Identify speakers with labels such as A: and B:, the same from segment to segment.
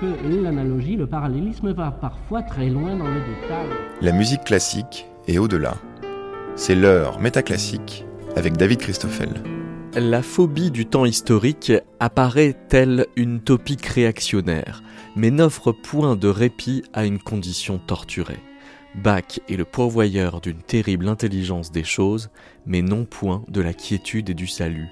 A: que l'analogie, le parallélisme va parfois très loin dans le détail.
B: La musique classique est au-delà. C'est l'heure métaclassique avec David Christoffel.
C: La phobie du temps historique apparaît telle une topique réactionnaire, mais n'offre point de répit à une condition torturée. Bach est le pourvoyeur d'une terrible intelligence des choses, mais non point de la quiétude et du salut.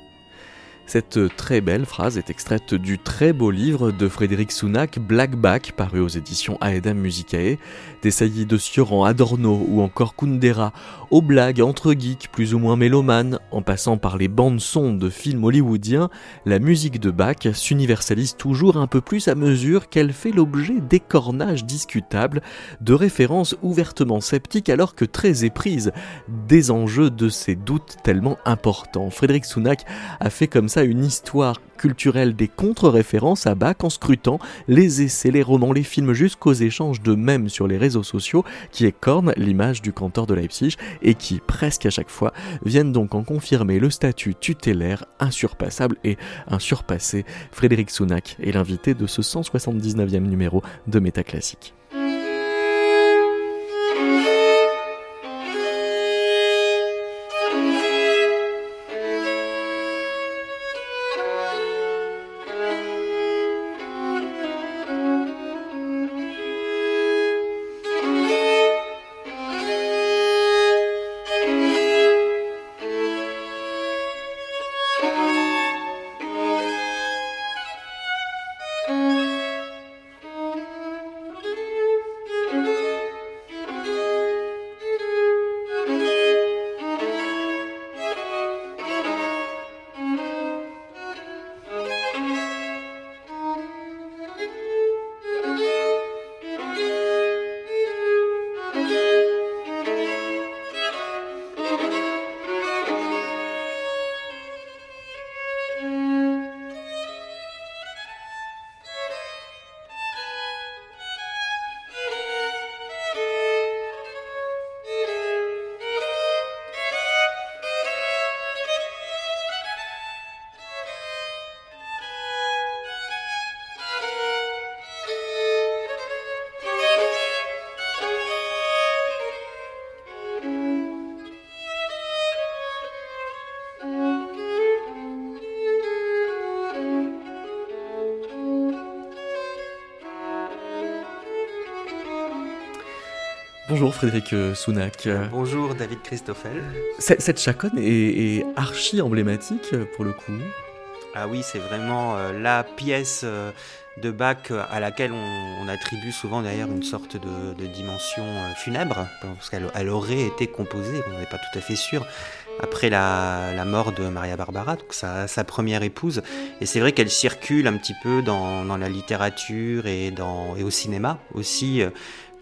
C: Cette très belle phrase est extraite du très beau livre de Frédéric Sounac, Black Back, paru aux éditions Aedam Musicae, des saillies de Sioran, Adorno ou encore Kundera, aux blagues entre geeks plus ou moins mélomanes, en passant par les bandes son de films hollywoodiens, la musique de Bach s'universalise toujours un peu plus à mesure qu'elle fait l'objet d'écornages discutables, de références ouvertement sceptiques alors que très éprises des enjeux de ces doutes tellement importants. Frédéric Sounac a fait comme ça une histoire culturelle des contre-références à Bach en scrutant les essais, les romans, les films jusqu'aux échanges de mèmes sur les réseaux sociaux qui écornent l'image du cantor de Leipzig et qui, presque à chaque fois, viennent donc en confirmer le statut tutélaire insurpassable et insurpassé. Frédéric Sounac est l'invité de ce 179e numéro de Métaclassique. Bonjour Frédéric euh, Sounac.
D: Bonjour David Christoffel.
C: Cette chaconne est, archi emblématique euh, pour le coup.
D: Ah oui, c'est vraiment euh, la pièce de Bach à laquelle on, attribue souvent d'ailleurs une sorte de, dimension funèbre, parce qu'elle aurait été composée, on n'est pas tout à fait sûr, après la, mort de Maria Barbara, donc sa, première épouse. Et c'est vrai qu'elle circule un petit peu dans, la littérature et, dans, et au cinéma aussi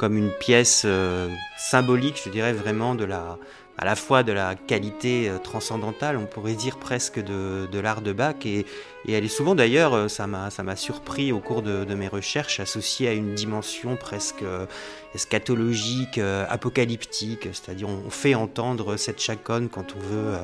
D: comme une pièce euh, symbolique, je dirais vraiment de la, à la fois de la qualité euh, transcendantale, on pourrait dire presque de, l'art de Bach, et, elle est souvent d'ailleurs, euh, ça m'a, surpris au cours de, mes recherches, associée à une dimension presque eschatologique, apocalyptique, c'est-à-dire on fait entendre cette chaconne quand on veut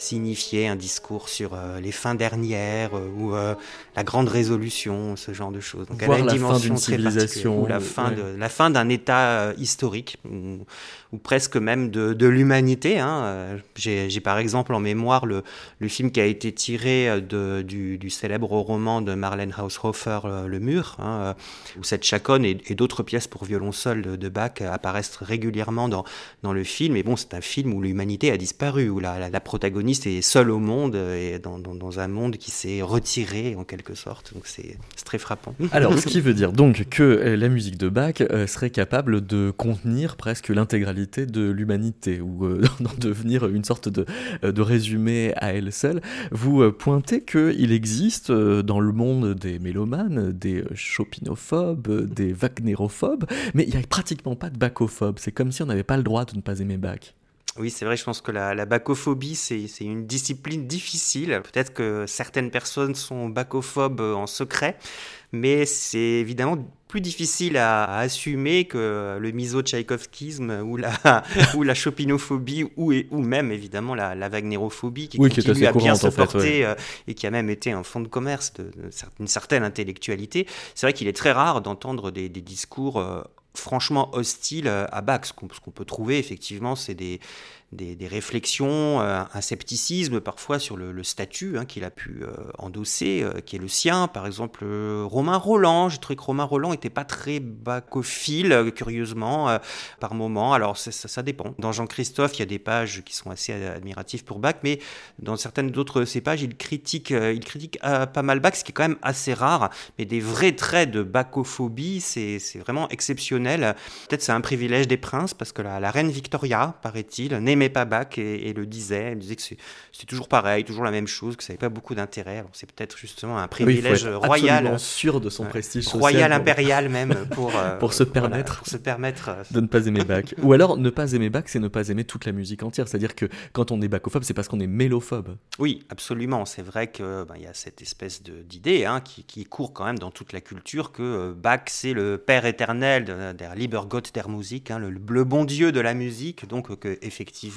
D: signifier un discours sur euh, les fins dernières euh, ou euh, la grande résolution, ce genre de choses.
C: Donc elle a une dimension très civilisation,
D: ou la fin de la fin d'un état historique ou, presque même de, de l'humanité. Hein. J'ai par exemple en mémoire le, le, film qui a été tiré de, du, du, célèbre roman de Marlène Haushofer, Le Mur, hein, où cette chaconne et, d'autres pièces pour violon seul de, de, Bach apparaissent régulièrement dans, dans le film. Et bon, c'est un film où l'humanité a disparu, où la, la, la protagoniste est seul au monde et dans, un monde qui s'est retiré en quelque sorte. Donc c'est très frappant.
C: Alors, ce qui veut dire donc que euh, la musique de Bach euh, serait capable de contenir presque l'intégralité de l'humanité ou euh, d'en devenir une sorte de, de résumé à elle seule. Vous pointez qu'il existe dans le monde des mélomanes, des chopinophobes, des wagnérophobes, mais il n'y a pratiquement pas de bachophobes. C'est comme si on n'avait pas le droit de ne pas aimer Bach.
D: Oui, c'est vrai, je pense que la, la bacophobie, c'est une discipline difficile. Peut-être que certaines personnes sont bacophobes en secret, mais c'est évidemment plus difficile à, assumer que le miso-tchaïkovskisme ou la, ou la chopinophobie ou, ou même évidemment la, la wagnérophobie qui continue à bien se porter euh, et qui a même été un fonds de commerce d'une certaine intellectualité. C'est vrai qu'il est très rare d'entendre des, des, discours euh, franchement hostiles à Bach. Ce qu'on peut trouver effectivement, c'est des des, réflexions, euh, un scepticisme parfois sur le, statut hein, qu'il a pu euh, endosser, euh, qui est le sien. Par exemple, Romain Roland, je trouvé que Romain Roland n'était pas très bacophile, curieusement, par moment. Alors ça, dépend. Dans Jean-Christophe, il y a des pages qui sont assez admiratives pour Bach, mais dans certaines d'autres ces pages, il critique, il critique pas mal Bach, ce qui est quand même assez rare. Mais des vrais traits de bacophobie, c'est vraiment exceptionnel. Peut-être c'est un privilège des princes, parce que la, reine Victoria, paraît-il, pas Bach et, le disait. Elle disait que c'était toujours pareil, toujours la même chose, que ça n'avait pas beaucoup d'intérêt. c'est peut-être justement un privilège
C: oui,
D: royal.
C: sûr de son prestige social.
D: Royal, impérial même, pour,
C: euh, pour se permettre,
D: pour se permettre euh,
C: de ne pas aimer Bach. Ou alors, ne pas aimer Bach, c'est ne pas aimer toute la musique entière. C'est-à-dire que quand on est bachophobe, c'est parce qu'on est mélophobe.
D: Oui, absolument. C'est vrai qu'il ben, y a cette espèce d'idée hein, qui, qui, court quand même dans toute la culture que euh, Bach, c'est le père éternel de, der Liebergott der Musik, hein, le, le, bon Dieu de la musique. Donc, que, effectivement,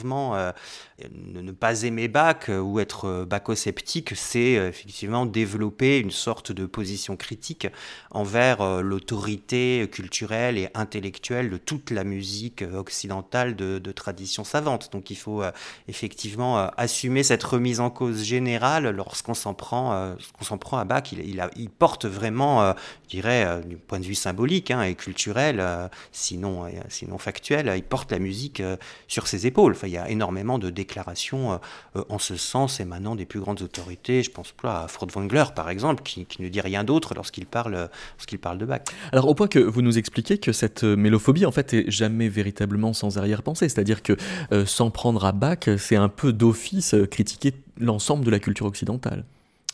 D: euh, ne, pas aimer Bach euh, ou être euh, bacosceptique, c'est effectivement développer une sorte de position critique envers l'autorité culturelle et intellectuelle de toute la musique occidentale de, tradition savante. Donc il faut effectivement assumer cette remise en cause générale lorsqu'on s'en prend, s'en prend à Bach. Il, il, porte vraiment, je dirais, du point de vue symbolique hein, et culturel, sinon, sinon factuel, il porte la musique sur ses épaules il y a énormément de déclarations euh, euh, en ce sens émanant des plus grandes autorités. Je pense à Furtwängler, par exemple, qui, ne dit rien d'autre lorsqu'il parle, lorsqu'il parle de Bach.
C: Alors, au point que vous nous expliquez que cette euh, mélophobie, en fait, est jamais véritablement sans arrière-pensée. C'est-à-dire que sans prendre à Bach, c'est un peu d'office critiquer l'ensemble de la culture occidentale.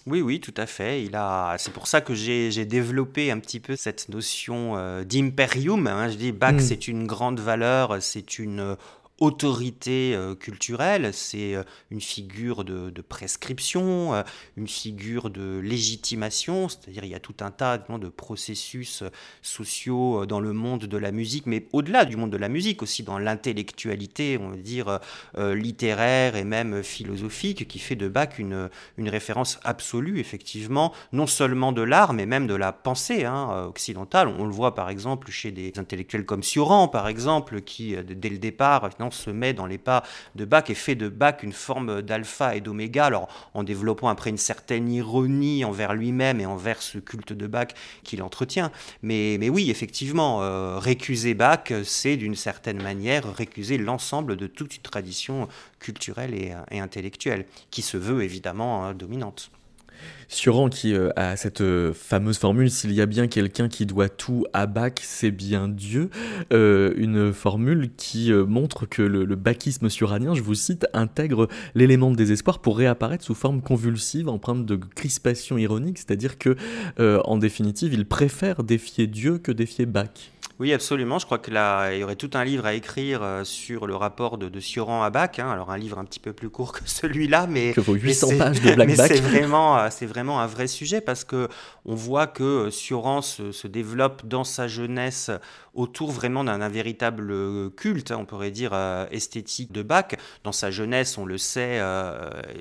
D: Oui, oui, tout à fait. Il a... C'est pour ça que j'ai développé un petit peu cette notion d'imperium. Hein. Je dis Bach, hmm. c'est une grande valeur, c'est une autorité euh, culturelle, c'est euh, une figure de, prescription, euh, une figure de légitimation, c'est-à-dire il y a tout un tas de processus sociaux dans le monde de la musique, mais au-delà du monde de la musique, aussi dans l'intellectualité, on va dire, littéraire et même philosophique, qui fait de Bach une, une référence absolue, effectivement, non seulement de l'art, mais même de la pensée hein, occidentale. On, le voit par exemple chez des intellectuels comme Sioran, par exemple, qui, dès le départ, se met dans les pas de Bach et fait de Bach une forme d'alpha et d'oméga, alors en développant après une certaine ironie envers lui-même et envers ce culte de Bach qu'il entretient. Mais, mais oui, effectivement, euh, récuser Bach, c'est d'une certaine manière récuser l'ensemble de toute une tradition culturelle et, intellectuelle, qui se veut évidemment hein, dominante.
C: Suran qui euh, a cette euh, fameuse formule s'il y a bien quelqu'un qui doit tout à Bach, c'est bien Dieu. Euh, une formule qui montre que le, le bachisme suranien, je vous cite, intègre l'élément de désespoir pour réapparaître sous forme convulsive, empreinte de crispation ironique, c'est-à-dire que, en définitive, il préfère défier Dieu que défier Bach.
D: Oui, absolument. Je crois que là, il y aurait tout un livre à écrire euh, sur le rapport de, de Sioran à Bach. Hein. Alors, un livre un petit peu plus court que celui-là, mais.
C: Que vaut 800 pages de Black
D: Mais c'est vraiment, euh, c'est vraiment un vrai sujet parce que on voit que Sioran se, se développe dans sa jeunesse autour vraiment d'un véritable euh, culte, hein, on pourrait dire esthétique de Bach. Dans sa jeunesse, on le sait,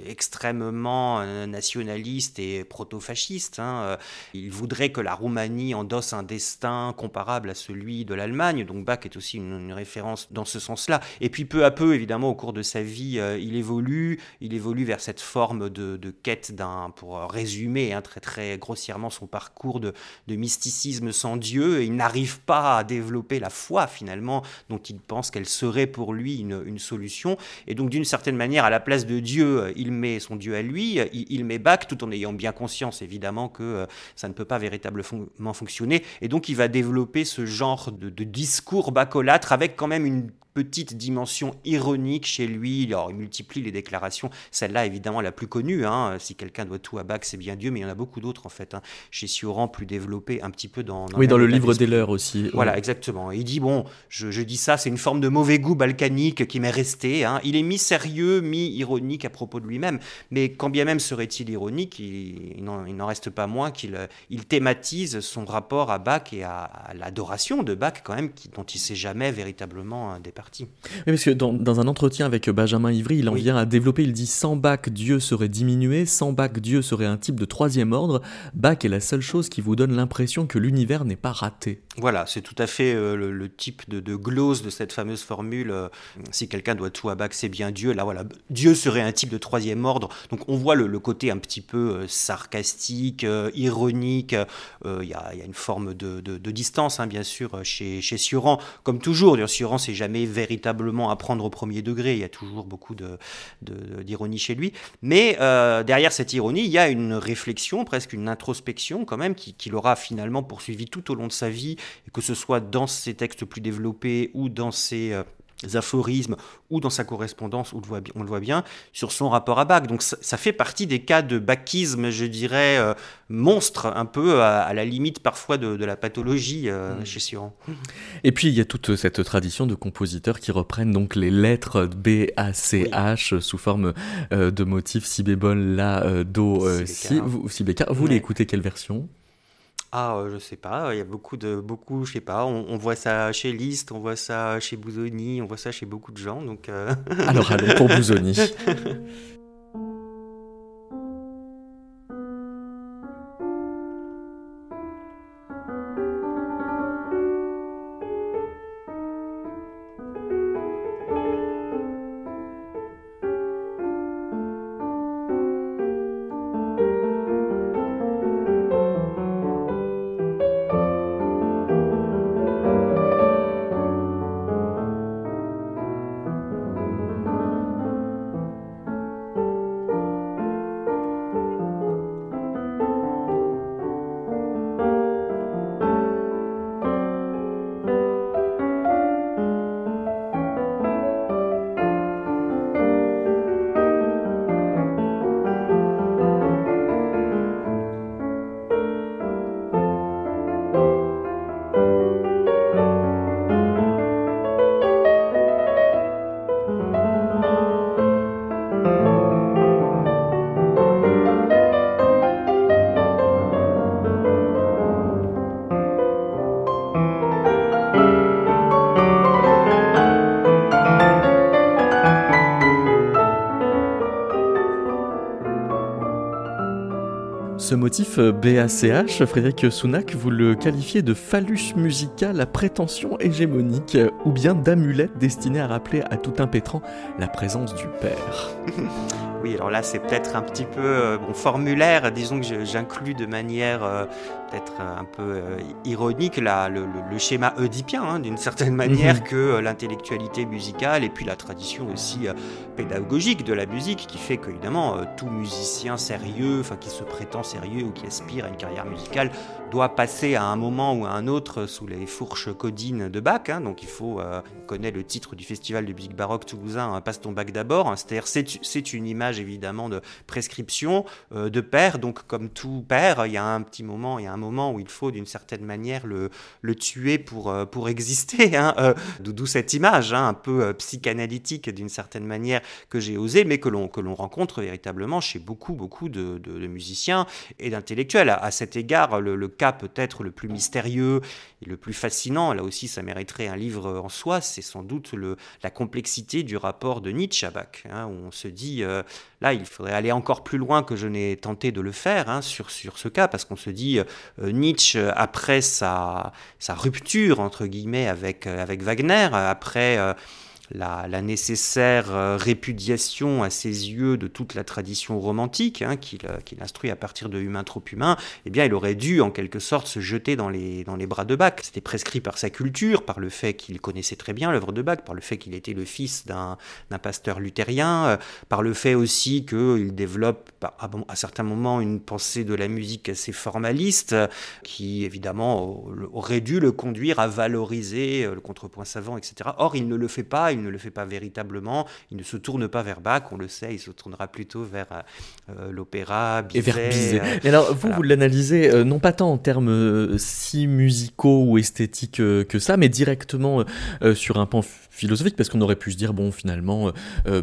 D: extrêmement nationaliste et proto-fasciste. Hein. Il voudrait que la Roumanie endosse un destin comparable à celui de l'Allemagne, donc Bach est aussi une, référence dans ce sens-là. Et puis peu à peu, évidemment, au cours de sa vie, euh, il évolue, il évolue vers cette forme de, quête d'un, pour résumer hein, très très grossièrement son parcours de, mysticisme sans Dieu, et il n'arrive pas à développer la foi finalement dont il pense qu'elle serait pour lui une, solution. Et donc d'une certaine manière, à la place de Dieu, euh, il met son Dieu à lui, il, met Bach, tout en ayant bien conscience évidemment que euh, ça ne peut pas véritablement fonctionner. Et donc il va développer ce genre genre de, de discours bacolâtre avec quand même une petite dimension ironique chez lui. Alors, il multiplie les déclarations. Celle-là, évidemment, la plus connue. Hein. Si quelqu'un doit tout à Bach, c'est bien Dieu, mais il y en a beaucoup d'autres, en fait. Hein. Chez Sioran, plus développé un petit peu dans.
C: oui, dans le livre d'Heller aussi.
D: Voilà, exactement. Il dit bon, je, dis ça, c'est une forme de mauvais goût balkanique qui m'est resté. Hein. Il est mi-sérieux, mi-ironique à propos de lui-même. Mais quand bien même serait-il ironique, il, n'en reste pas moins qu'il il thématise son rapport à Bach et à, l'adoration de Bach, quand même, qui, dont il s'est jamais véritablement Oui,
C: parce que dans, un entretien avec Benjamin Ivry, il en vient à développer, il dit sans Bach, Dieu serait diminué, sans Bach, Dieu serait un type de troisième ordre, Bach est la seule chose qui vous donne l'impression que l'univers n'est pas raté.
D: Voilà, c'est tout à fait euh, le, type de, glose de cette fameuse formule, euh, si quelqu'un doit tout à Bach, c'est bien Dieu, là voilà, Dieu serait un type de troisième ordre, donc on voit le, côté un petit peu euh, sarcastique, ironique, il y, a une forme de, distance, hein, bien sûr, chez, chez Sioran, comme toujours, Sioran c'est jamais véritablement à prendre au premier degré. Il y a toujours beaucoup d'ironie de, chez lui. Mais euh, derrière cette ironie, il y a une réflexion, presque une introspection quand même, qui, qui l'aura finalement poursuivi tout au long de sa vie, que ce soit dans ses textes plus développés ou dans ses... Euh, aphorismes ou dans sa correspondance, on le voit, on le voit bien, sur son rapport à Bach. Donc ça, fait partie des cas de bachisme, je dirais, euh, monstre, un peu à, la limite parfois de, la pathologie euh, mmh. chez Sioran.
C: Et puis il y a toute cette tradition de compositeurs qui reprennent donc les lettres B, A, C, H sous forme euh, de motifs si bémol, La, Do, Si. Vous, si vous voulez écouter quelle version?
D: Ah, je sais pas, il y a beaucoup de beaucoup, je sais pas, on, voit ça chez Liszt, on voit ça chez Bouzoni, on voit ça chez beaucoup de gens, donc...
C: Alors allons pour Bouzoni. Ce motif euh, BACH, Frédéric Sounac, vous le qualifiez de phallus musical à prétention hégémonique, euh, ou bien d'amulette destinée à rappeler à tout impétrant la présence du Père.
D: Oui, alors là, c'est peut-être un petit peu euh, bon, formulaire. Disons que j'inclus de manière euh, peut-être un peu euh, ironique là, le, schéma oedipien, hein, d'une certaine manière, mhm. que l'intellectualité musicale et puis la tradition aussi pédagogique de la musique, qui fait qu'évidemment, tout musicien sérieux, enfin qui se prétend sérieux ou qui aspire à une carrière musicale, doit passer à un moment ou à un autre sous les fourches codines de Bach. Hein. donc il faut, on connaît le titre du festival de musique baroque toulousain, hein, Passe ton bac d'abord. C'est-à-dire, c'est une image évidemment de prescription euh, de père. Donc comme tout père, il y a un petit moment, il y a un moment où il faut d'une certaine manière le, le tuer pour, euh, pour exister. Hein, euh, D'où cette image hein, un peu psychanalytique d'une certaine manière que j'ai osé, mais que l'on que l'on rencontre véritablement chez beaucoup beaucoup de, de, musiciens et d'intellectuels. À, cet égard, le, cas peut-être le plus mystérieux et le plus fascinant, là aussi ça mériterait un livre en soi, c'est sans doute la complexité du rapport de Nietzsche à Bach, hein, où on se dit Là, il faudrait aller encore plus loin que je n'ai tenté de le faire hein, sur, sur ce cas, parce qu'on se dit, euh, Nietzsche, après sa, sa rupture, entre guillemets, avec, euh, avec Wagner, après... Euh, la, nécessaire euh, répudiation à ses yeux de toute la tradition romantique hein, qu'il instruit à partir de Humain trop humain, eh bien, il aurait dû en quelque sorte se jeter dans les, dans les bras de Bach. C'était prescrit par sa culture, par le fait qu'il connaissait très bien l'œuvre de Bach, par le fait qu'il était le fils d'un pasteur luthérien, par le fait aussi qu'il développe à, à certains moments une pensée de la musique assez formaliste, qui évidemment aurait dû le conduire à valoriser le contrepoint savant, etc. Or, il ne le fait pas, ne le fait pas véritablement, il ne se tourne pas vers Bach, on le sait, il se tournera plutôt vers euh, l'opéra,
C: Et vers Bizet. Et alors, vous, vous l'analysez euh, non pas tant en termes euh, si musicaux ou esthétiques que ça, mais directement sur un pan philosophique, parce qu'on aurait pu se dire, bon, finalement,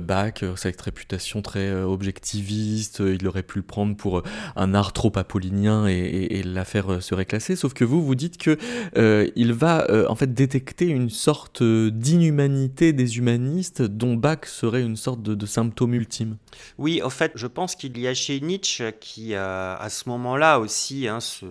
C: Bach, cette réputation très objectiviste, il aurait pu le prendre pour un art trop apollinien et, l'affaire serait classée, sauf que vous, vous dites que il va en fait détecter une sorte d'inhumanité des humanistes dont Bach serait une sorte de, symptôme ultime.
D: Oui, en fait, je pense qu'il y a chez Nietzsche qui, euh, à ce moment-là aussi, hein, se,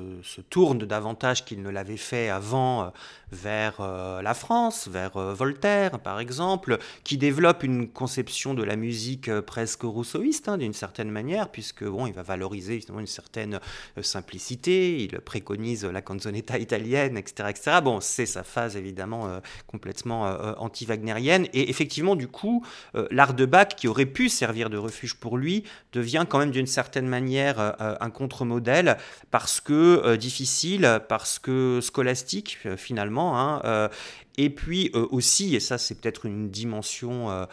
D: tourne davantage qu'il ne l'avait fait avant euh, vers euh, la France, vers Voltaire, par exemple, qui développe une conception de la musique presque rousseauiste, hein, d'une certaine manière, puisque bon, il va valoriser justement une certaine simplicité, il préconise la canzonetta italienne, etc., etc. Bon, c'est sa phase évidemment complètement anti-wagnérienne, et effectivement, du coup, l'art de Bach, qui aurait pu servir de refuge pour lui, devient quand même d'une certaine manière euh, euh, un contre-modèle parce que euh, difficile, parce que scolastique finalement, hein, et puis euh, aussi, et ça c'est peut-être une dimension euh,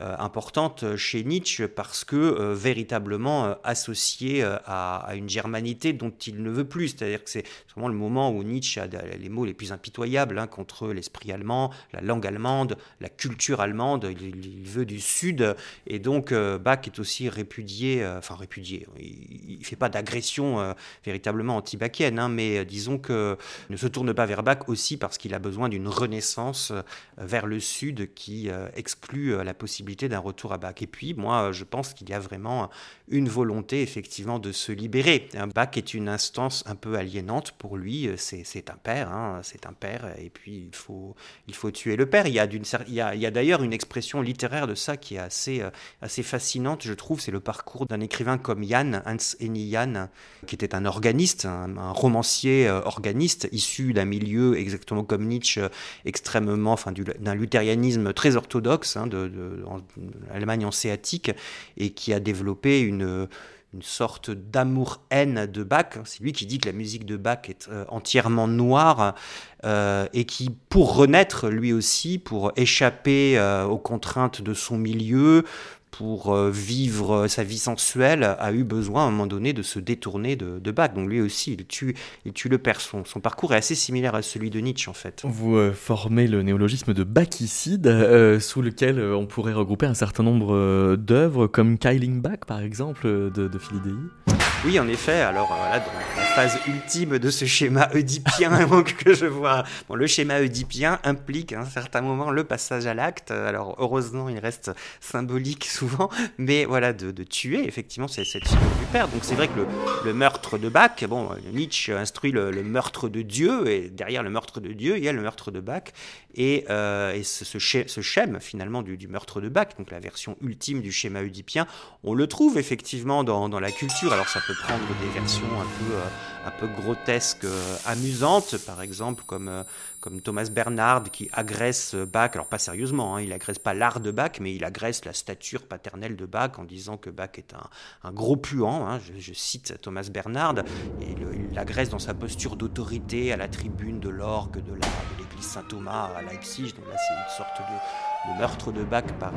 D: euh, importante chez Nietzsche, parce que véritablement associé à, une germanité dont il ne veut plus. C'est-à-dire que c'est vraiment le moment où Nietzsche a les mots les plus impitoyables hein, contre l'esprit allemand, la langue allemande, la culture allemande. Il, veut du Sud, et donc Bach est aussi répudié, enfin répudié. Il ne fait pas d'agression véritablement anti-bachienne, hein, mais disons que ne se tourne pas vers Bach aussi parce qu'il a besoin d'une renaissance sens euh, vers le sud qui euh, exclut euh, la possibilité d'un retour à Bach. Et puis, moi, je pense qu'il y a vraiment une volonté, effectivement, de se libérer. Bach est une instance un peu aliénante pour lui. C'est un père, hein, c'est un père, et puis il faut, il faut tuer le père. Il y a, d'ailleurs une expression littéraire de ça qui est assez, assez fascinante, je trouve. C'est le parcours d'un écrivain comme Jan, Hans Henny Jan, qui était un organiste, un, romancier organiste, issu d'un milieu exactement comme Nietzsche, extrêmement, enfin, d'un luthérianisme très orthodoxe hein, de, l'Allemagne hanséatique et qui a développé une, une sorte d'amour-haine de Bach. C'est lui qui dit que la musique de Bach est euh, entièrement noire euh, et qui, pour renaître lui aussi, pour échapper euh, aux contraintes de son milieu, pour euh, vivre sa vie sensuelle, a eu besoin à un moment donné de se détourner de, Bach. Donc lui aussi, il tue, il tue le père. Son, parcours est assez similaire à celui de Nietzsche en fait.
C: Vous formez le néologisme de Bachicide, sous lequel on pourrait regrouper un certain nombre d'œuvres, comme Kyling Bach par exemple, de, de.
D: Oui, en effet. Alors voilà, dans la phase ultime de ce schéma oedipien que je vois, bon, le schéma oedipien implique à un certain moment le passage à l'acte. Alors heureusement, il reste symbolique souvent, mais voilà, de, tuer, effectivement, c'est cette figure du père. Donc c'est vrai que le, meurtre de Bach, bon, Nietzsche instruit le, meurtre de Dieu, et derrière le meurtre de Dieu, il y a le meurtre de Bach, et, euh, ce, ce, schéma finalement du, meurtre de Bach, donc la version ultime du schéma oedipien, on le trouve effectivement dans, dans la culture. Alors ça peut prendre des versions un peu, euh, un peu grotesques, euh, amusantes, par exemple, comme comme Thomas Bernard qui agresse Bach, alors pas sérieusement, hein, il agresse pas l'art de Bach, mais il agresse la stature paternelle de Bach en disant que Bach est un, gros puant, hein, je, cite Thomas Bernard, et il l'agresse dans sa posture d'autorité à la tribune de l'orgue de l'église Saint-Thomas à Leipzig, donc là c'est une sorte de le meurtre de Bach par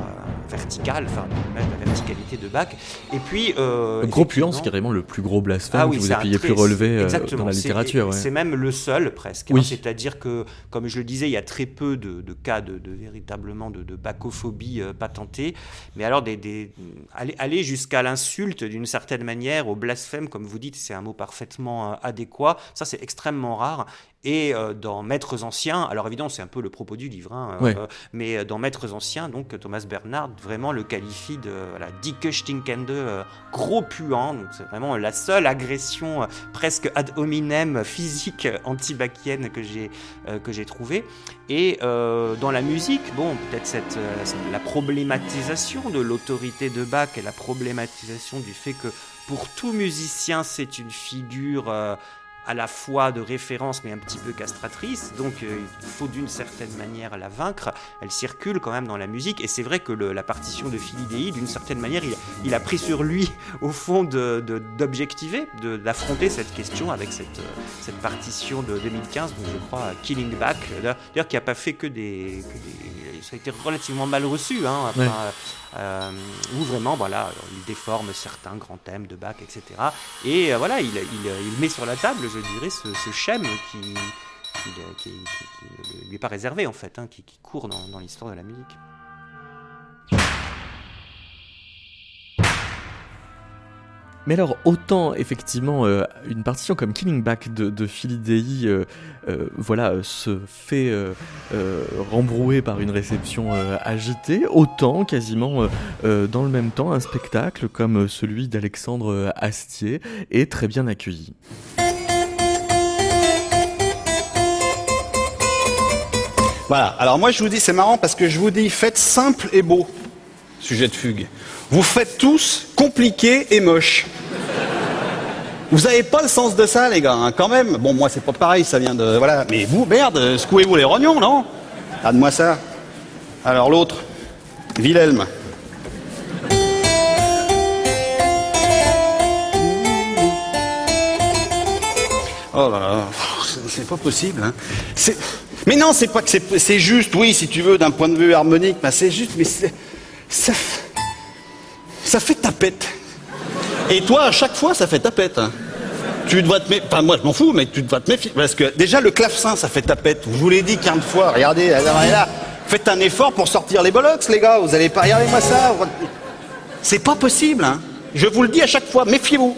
D: vertical, enfin même la verticalité de Bach. Et puis
C: euh, gros puant, c'est carrément le plus gros blasphème ah que vous ayez pu relever euh, dans la littérature.
D: C'est même le seul presque. Hein. C'est-à-dire que, comme je le disais, il y a très peu de, cas de, véritablement de, de bachophobie euh, patentée. Mais alors des, aller, aller jusqu'à l'insulte d'une certaine manière, au blasphème, comme vous dites, c'est un mot parfaitement adéquat. Ça, c'est extrêmement rare. Et dans Maîtres anciens, alors évidemment, c'est un peu le propos du livre, hein, mais dans Maîtres anciens, donc Thomas Bernard, vraiment le qualifie de voilà, dicke stinkende, gros puant. Donc c'est vraiment la seule agression presque ad hominem physique anti-bacchienne que j'ai que j'ai trouvée. Et dans la musique, bon, peut-être cette, la problématisation de l'autorité de Bach et la problématisation du fait que pour tout musicien, c'est une figure à la fois de référence mais un petit peu castratrice, donc euh, il faut d'une certaine manière la vaincre. Elle circule quand même dans la musique. Et c'est vrai que la partition de Philidei, d'une certaine manière, il, a pris sur lui au fond d'objectiver, de, d'affronter cette question avec cette, cette partition de 2015, donc je crois Killing Back, d'ailleurs qui n'a pas fait que des, Ça a été relativement mal reçu, hein, euh, où vraiment voilà, il déforme certains grands thèmes de Bach, etc. Et euh, voilà, il, il, met sur la table, je dirais, ce, schème qui, ne lui est pas réservé en fait, hein, qui, court dans l'histoire de la musique.
C: Mais alors, autant effectivement, euh, une partition comme Killing Back de, de euh, euh, voilà, se fait rembrouer par une réception agitée, autant quasiment dans le même temps, un spectacle comme celui d'Alexandre Astier est très bien accueilli.
E: Voilà, alors moi je vous dis, c'est marrant parce que je vous dis, faites simple et beau, sujet de fugue. Vous faites tous compliqué et moche. Vous n'avez pas le sens de ça, les gars, hein, quand même. Bon, moi, c'est pas pareil, ça vient de. Voilà. Mais vous, merde, secouez-vous les rognons, non? Donne-moi ça. Alors, l'autre, Wilhelm. Oh là là, c'est pas possible. Hein. Mais non, c'est pas que c'est juste, oui, si tu veux, d'un point de vue harmonique, mais c'est juste, mais ça, ça fait tapette. Et toi, à chaque fois, ça fait tapette. Hein. Tu dois te méfier. Enfin, moi, je m'en fous, mais tu dois te méfier. Parce que déjà, le clavecin, ça fait tapette. Je vous l'ai dit 15 fois. Regardez, là, là. Faites un effort pour sortir les bollocks, les gars. Vous allez pas. Regardez-moi ça. C'est pas possible, hein. Je vous le dis à chaque fois, méfiez-vous.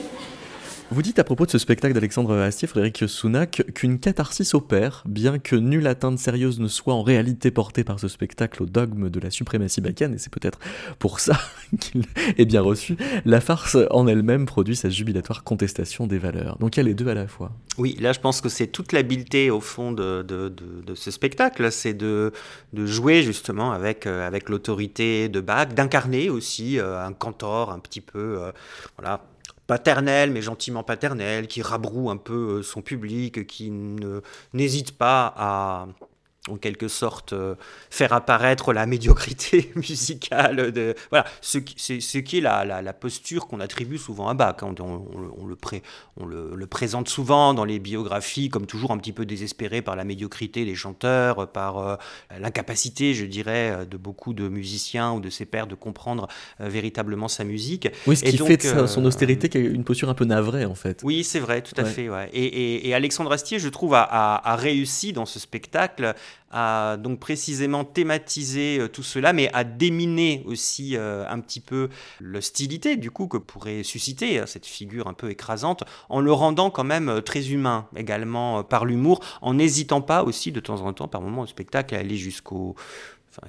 C: Vous dites à propos de ce spectacle d'Alexandre Astier, Frédéric Sounac, qu'une catharsis opère, bien que nulle atteinte sérieuse ne soit en réalité portée par ce spectacle au dogme de la suprématie bakienne, et c'est peut-être pour ça qu'il est bien reçu, la farce en elle-même produit sa jubilatoire contestation des valeurs. Donc elle est deux à la fois.
D: Oui, là je pense que c'est toute l'habileté au fond de, ce spectacle, c'est de, jouer justement avec, euh, avec l'autorité de Bach, d'incarner aussi euh, un cantor un petit peu, euh, paternel, mais gentiment paternel, qui rabroue un peu euh, son public, qui n'hésite pas à, en quelque sorte euh, faire apparaître la médiocrité musicale de voilà ce qui c'est ce qui est la, la, posture qu'on attribue souvent à Bach hein. on, le pré, on le, présente souvent dans les biographies comme toujours un petit peu désespéré par la médiocrité des chanteurs par euh, l'incapacité je dirais euh, de beaucoup de musiciens ou de ses pairs de comprendre véritablement sa musique
C: oui ce qui fait de son austérité qui une posture un peu navrée en fait
D: oui c'est vrai tout à fait ouais. et, et, Alexandre Astier je trouve a, a réussi dans ce spectacle à donc précisément thématiser euh, tout cela, mais à déminer aussi euh, un petit peu l'hostilité du coup que pourrait susciter euh, cette figure un peu écrasante, en le rendant quand même très humain également par l'humour, en n'hésitant pas aussi de temps en temps par moments au spectacle à aller jusqu'au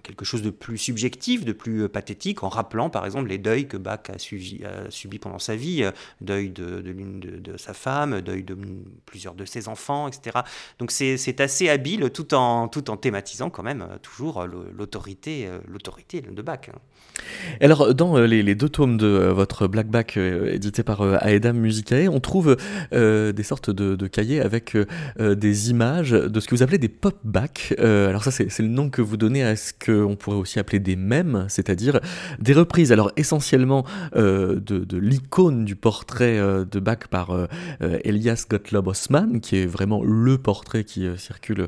D: quelque chose de plus subjectif, de plus euh, pathétique, en rappelant par exemple les deuils que Bach a, subi, pendant sa vie, euh, deuil de, l'une de, sa femme, deuil de plusieurs de ses enfants, etc. Donc c'est assez habile tout en, tout en thématisant quand même euh, toujours l'autorité de Bach.
C: Alors, dans les, deux tomes de votre Black Back édité par Aedam Musicae, on trouve des sortes de, cahiers avec des images de ce que vous appelez des pop back. alors ça, c'est le nom que vous donnez à ce qu'on pourrait aussi appeler des mèmes, c'est-à-dire des reprises, alors essentiellement euh, de, l'icône du portrait euh, de Bach par euh, Elias Gottlob Osman, qui est vraiment le portrait qui circule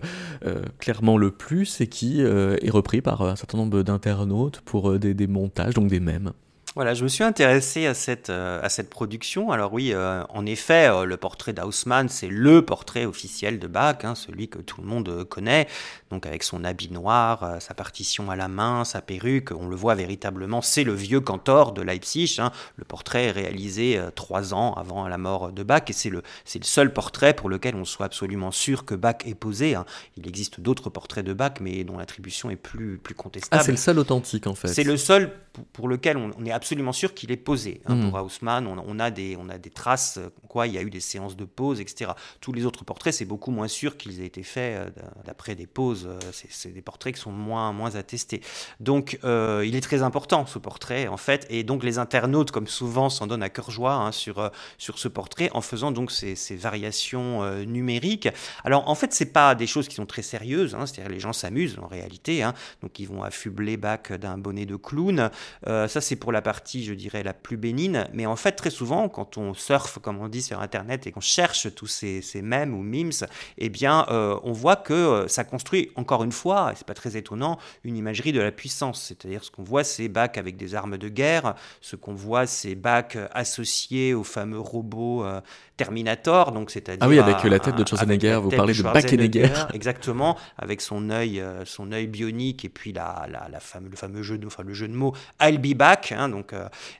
C: clairement le plus et qui est repris par un certain nombre d'internautes pour des, des montages, donc des mèmes.
D: Voilà, je me suis intéressé à cette, euh, à cette production. Alors oui, euh, en effet, euh, le portrait d'Haussmann, c'est le portrait officiel de Bach, hein, celui que tout le monde connaît, donc avec son habit noir, sa partition à la main, sa perruque, on le voit véritablement, c'est le vieux cantor de Leipzig. Hein. Le portrait est réalisé trois ans avant la mort de Bach, et c'est le, c'est le seul portrait pour lequel on soit absolument sûr que Bach est posé. Hein. Il existe d'autres portraits de Bach, mais dont l'attribution est plus, plus contestable.
C: Ah, c'est le seul authentique en fait.
D: C'est le seul pour, lequel on, on est absolument sûr qu'il est posé. Hein, Pour mhm. Haussmann, on, a des, on a des traces, euh, quoi, il y a eu des séances de pause, etc. Tous les autres portraits, c'est beaucoup moins sûr qu'ils aient été faits euh, d'après des pauses. Euh, c'est des portraits qui sont moins, moins attestés. Donc, il est très important, ce portrait, en fait. Et donc, les internautes, comme souvent, s'en donnent à cœur joie hein, sur, sur ce portrait en faisant donc ces, ces variations numériques. Alors, en fait, c'est pas des choses qui sont très sérieuses. Hein, C'est-à-dire, les gens s'amusent en réalité. Donc, ils vont affubler Bach d'un bonnet de clown. ça, c'est pour la partie, je dirais, la plus bénigne. Mais en fait, très souvent, quand on surfe, comme on dit sur Internet, et qu'on cherche tous ces, ces mèmes ou memes, eh bien, euh, on voit que euh, ça construit, encore une fois, et c'est pas très étonnant, une imagerie de la puissance. C'est-à-dire, ce qu'on voit, c'est Bach avec des armes de guerre. Ce qu'on voit, c'est Bach associé au fameux robot euh, Terminator, donc c'est-à-dire
C: ah oui avec la tête de Schwarzenegger, vous parlez de, Schwarzenegger,
D: exactement, avec son œil, son œil bionique et puis la, la, la le fameux jeu de, enfin le jeu de mots I'll be back, hein, donc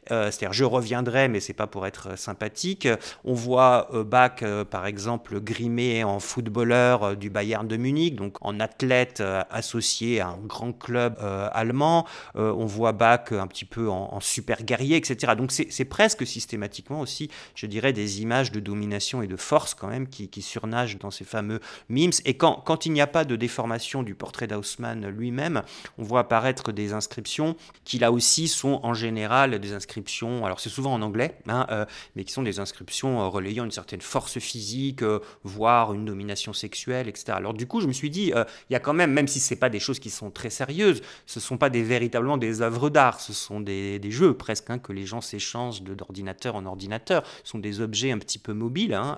D: c'est-à-dire je reviendrai, mais c'est pas pour être sympathique. On voit euh, Bach, euh, par exemple, grimé en footballeur euh, du Bayern de Munich, donc en athlète associé à un grand club allemand. on voit Bach un petit peu en, super guerrier, etc. Donc c'est presque systématiquement aussi, je dirais, des images de domination et de force quand même qui, surnagent dans ces fameux memes. Et quand, quand il n'y a pas de déformation du portrait d'Haussmann lui-même, on voit apparaître des inscriptions qui là aussi sont en général des inscriptions, alors c'est souvent en anglais, hein, euh, mais qui sont des inscriptions euh, relayant une certaine force physique, euh, voire une domination sexuelle, etc. Alors du coup, je me suis dit, il y a quand même, même si ce pas des choses qui sont très sérieuses, ce ne sont pas des, véritablement des œuvres d'art, ce sont des, jeux presque, hein, que les gens s'échangent d'ordinateur en ordinateur, ce sont des objets un petit peu mobiles. Hein.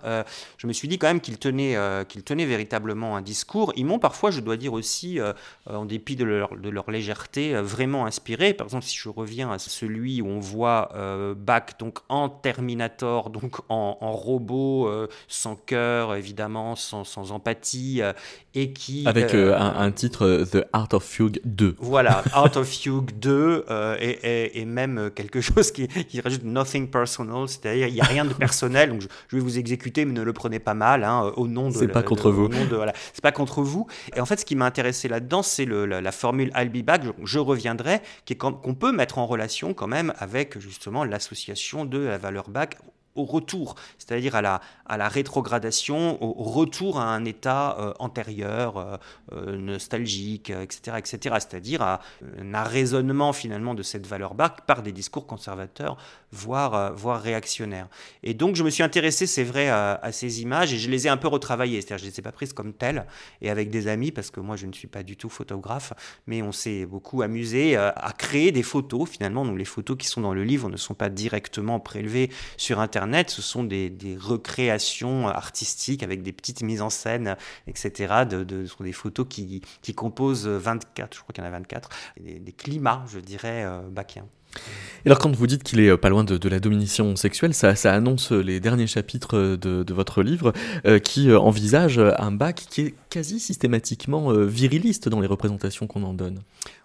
D: je me suis dit quand même qu'ils tenaient, qu'ils tenaient véritablement un discours. Ils m'ont parfois, je dois dire aussi, en dépit de leur, de leur légèreté, vraiment inspiré. Par exemple, si je reviens à celui où on voit Bach donc en Terminator, donc en, robot, euh, sans cœur, évidemment, sans, sans empathie, euh, et qui...
C: Avec euh, un, titre, The Art of Fugue 2.
D: Voilà, Art of Fugue 2, et, et, même quelque chose qui, qui rajoute nothing personal, c'est-à-dire il n'y a rien de personnel, donc je, vais vous exécuter, mais ne le prenez pas mal, hein, au nom de...
C: C'est pas contre vous.
D: Voilà, c'est pas contre vous. Et en fait, ce qui m'a intéressé là-dedans, c'est la, formule I'll be back, je, reviendrai, qu'on peut mettre en relation quand même avec justement l'association de la valeur bac au retour, c'est-à-dire à la, à la rétrogradation, au retour à un état euh, antérieur, euh, euh, nostalgique, etc., etc., c'est-à-dire à un arraisonnement finalement de cette valeur bac par des discours conservateurs, voire, voire réactionnaires. Et donc je me suis intéressé, c'est vrai, à, ces images et je les ai un peu retravaillées, c'est-à-dire je ne les ai pas prises comme telles et avec des amis, parce que moi je ne suis pas du tout photographe, mais on s'est beaucoup amusé à créer des photos finalement, donc les photos qui sont dans le livre ne sont pas directement prélevées sur Internet, ce sont des, recréations artistiques avec des petites mises en scène, etc. De, sont des photos qui, composent 24, je crois qu'il y en a 24, des, climats, je dirais, euh, bachiens.
C: Et alors quand vous dites qu'il est euh, pas loin de, la domination sexuelle, ça, annonce les derniers chapitres de, votre livre euh, qui envisage un bac qui est quasi systématiquement viriliste dans les représentations qu'on en donne.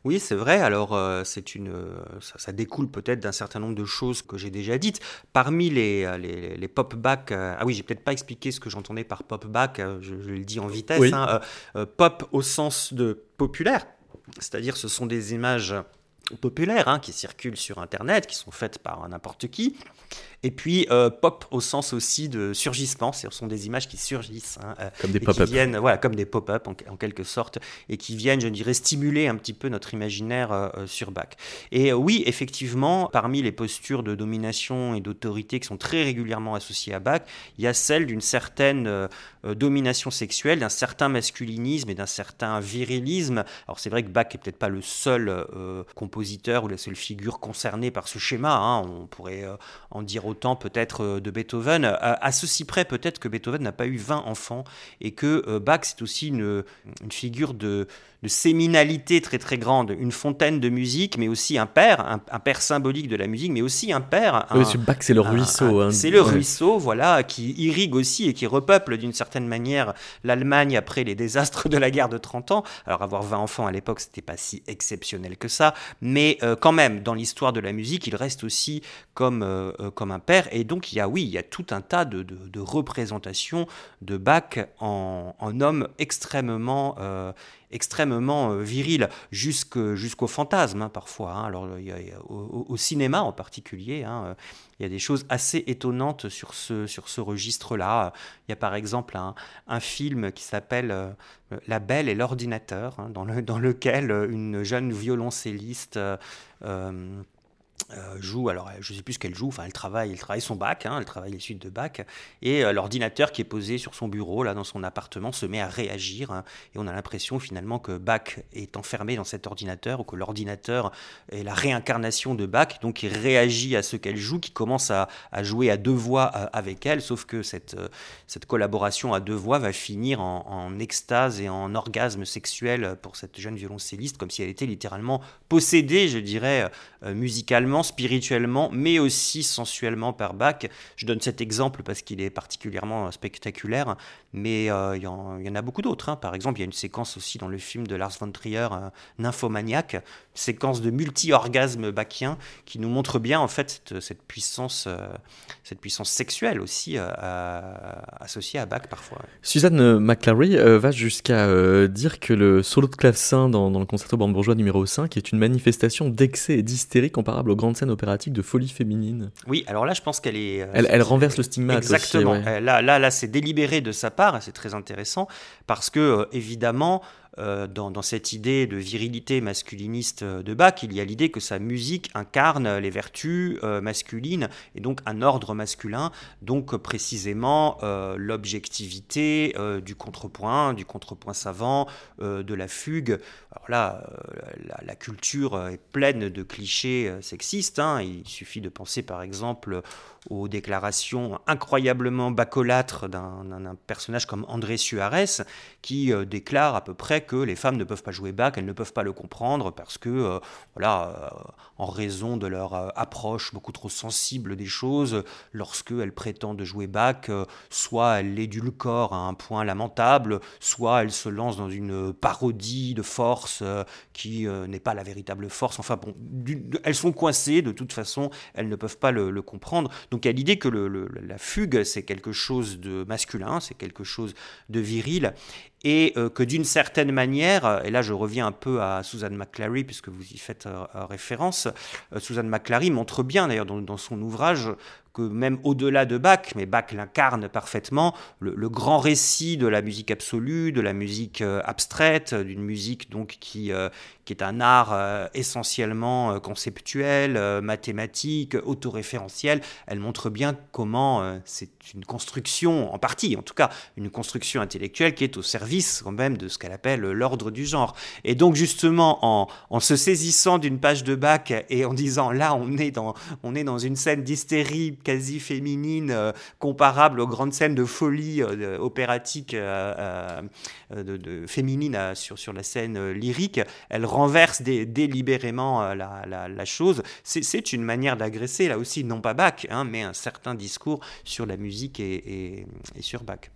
D: Oui, c'est vrai. Alors, euh, c'est une, euh, ça, découle peut-être d'un certain nombre de choses que j'ai déjà dites. Parmi les, euh, les, les pop-back, ah oui, j'ai peut-être pas expliqué ce que j'entendais par pop-back, je, le dis en vitesse. Hein, pop au sens de populaire, c'est-à-dire ce sont des images populaires hein, qui circulent sur Internet, qui sont faites par n'importe qui, et puis euh, pop au sens aussi de surgissement, ce sont des images qui surgissent. Hein,
C: euh, comme des pop-up.
D: Voilà, comme des pop-up en, quelque sorte, et qui viennent, je dirais, stimuler un petit peu notre imaginaire euh, sur Bach. Et oui, effectivement, parmi les postures de domination et d'autorité qui sont très régulièrement associées à Bach, il y a celle d'une certaine domination sexuelle, d'un certain masculinisme et d'un certain virilisme. Alors c'est vrai que Bach est peut-être pas le seul compositeur ou la seule figure concernée par ce schéma, hein, on pourrait en dire autant autant peut-être de Beethoven, à, ceci près peut-être que Beethoven n'a pas eu 20 enfants et que Bach c'est aussi une figure de, de séminalité très très grande, une fontaine de musique, mais aussi un père, un, père symbolique de la musique, mais aussi un père.
C: Monsieur Bach, c'est le ruisseau. Hein.
D: c'est le ruisseau, voilà, qui irrigue aussi et qui repeuple d'une certaine manière l'Allemagne après les désastres de la guerre de 30 ans. Alors avoir 20 enfants à l'époque, c'était pas si exceptionnel que ça, mais euh, quand même, dans l'histoire de la musique, il reste aussi comme, euh, euh, comme un père. Et donc il y a, oui, il y a tout un tas de, de, représentations de Bach en, en homme extrêmement extrêmement euh, viril, jusqu'au fantasme hein, parfois. Hein. Alors, au, cinéma en particulier, hein, euh, il y a des choses assez étonnantes sur ce, registre-là. Il y a par exemple un, film qui s'appelle euh, La Belle et l'ordinateur, dans, le, dans lequel une jeune violoncelliste joue, alors je ne sais plus ce qu'elle joue, enfin elle travaille, elle travaille son bac, hein, elle travaille les suites de bac, et euh, l'ordinateur qui est posé sur son bureau, là dans son appartement, se met à réagir, hein, et on a l'impression finalement que Bach est enfermé dans cet ordinateur, ou que l'ordinateur est la réincarnation de Bach, donc il réagit à ce qu'elle joue, qui commence à, jouer à deux voix euh, avec elle, sauf que cette, cette collaboration à deux voix va finir en, en, extase et en orgasme sexuel pour cette jeune violoncelliste, comme si elle était littéralement possédée, je dirais, musicalement spirituellement, mais aussi sensuellement par Bach. Je donne cet exemple parce qu'il est particulièrement spectaculaire, mais euh, il y, en a beaucoup d'autres. Hein. Par exemple, il y a une séquence aussi dans le film de Lars von Trier, euh, Nymphomaniac, séquence de multi-orgasme bachien qui nous montre bien en fait cette, puissance, euh, cette puissance sexuelle aussi associée à Bach parfois.
C: Suzanne McClary va jusqu'à dire que le solo de clavecin dans, dans le concerto bourgeois numéro 5 est une manifestation d'excès et d'hystérie comparable aux grandes scènes opératiques de folie féminine.
D: Oui, alors là je pense qu'elle est...
C: Elle, renverse le stigmate.
D: Exactement. Là, là, là c'est délibéré de sa part c'est très intéressant, parce que, euh, évidemment, euh, dans, cette idée de virilité masculiniste euh, de Bach, il y a l'idée que sa musique incarne les vertus masculines et donc un ordre masculin, donc précisément l'objectivité du contrepoint, du contrepoint savant, de la fugue. Alors là, la, culture est pleine de clichés sexistes. Hein. Il suffit de penser par exemple aux déclarations incroyablement bacolâtres d'un personnage comme André Suarez, qui euh, déclare à peu près que les femmes ne peuvent pas jouer Bach, elles ne peuvent pas le comprendre parce que, euh, voilà, euh, en raison de leur approche beaucoup trop sensible des choses, lorsque elles prétendent jouer Bach, soit elles l'édulcorent à un point lamentable, soit elles se lancent dans une parodie de force qui n'est pas la véritable force. Enfin bon, elles sont coincées de toute façon, elles ne peuvent pas le, le comprendre. Donc il y a l'idée que la fugue, c'est quelque chose de masculin, c'est quelque chose de viril, et euh, que d'une certaine manière, et là je reviens un peu à Suzanne McClary, puisque vous y faites euh, référence, euh, Suzanne McClary montre bien d'ailleurs dans, son ouvrage que même au-delà de Bach, mais Bach l'incarne parfaitement, le, grand récit de la musique absolue, de la musique abstraite, d'une musique donc qui, qui est un art essentiellement conceptuel, mathématique, autoréférentiel, elle montre bien comment c'est une construction, en partie en tout cas, une construction intellectuelle qui est au service quand même de ce qu'elle appelle l'ordre du genre. Et donc justement, en, en se saisissant d'une page de bac et en disant là, on est dans, on est dans une scène d'hystérie quasi féminine euh, comparable aux grandes scènes de folie euh, opératique euh, féminine sur, sur la scène lyrique, elle renverse délibérément la, la, la, chose. C'est une manière d'agresser là aussi, non pas Bach, hein, mais un certain discours sur la musique et, et sur Bach.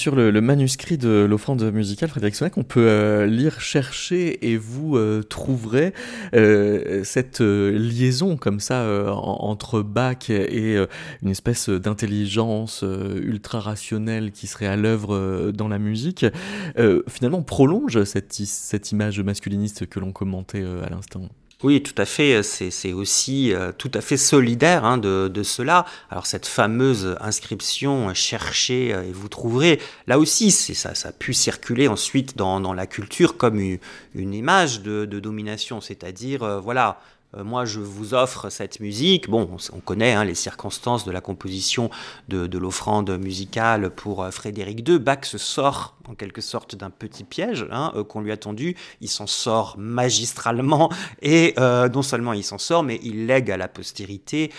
C: Sur le, manuscrit de l'offrande musicale, Frédéric Sonac, on peut euh, lire, chercher et vous euh, trouverez euh, cette liaison comme ça entre Bach et une espèce d'intelligence ultra rationnelle qui serait à l'œuvre dans la musique. finalement, prolonge cette, cette image masculiniste que l'on commentait à l'instant.
D: Oui, tout à fait. C'est aussi euh, tout à fait solidaire hein, de, cela. Alors cette fameuse inscription cherchez euh, et vous trouverez, là aussi, ça, ça a pu circuler ensuite dans, la culture comme une, image de, domination, c'est-à-dire euh, voilà euh, moi je vous offre cette musique. Bon, on, connaît hein, les circonstances de la composition de, l'offrande musicale pour euh, Frédéric II. Bach se sort en quelque sorte d'un petit piège hein, euh, qu'on lui a tendu. Il s'en sort magistralement et non seulement il s'en sort, mais il lègue à la postérité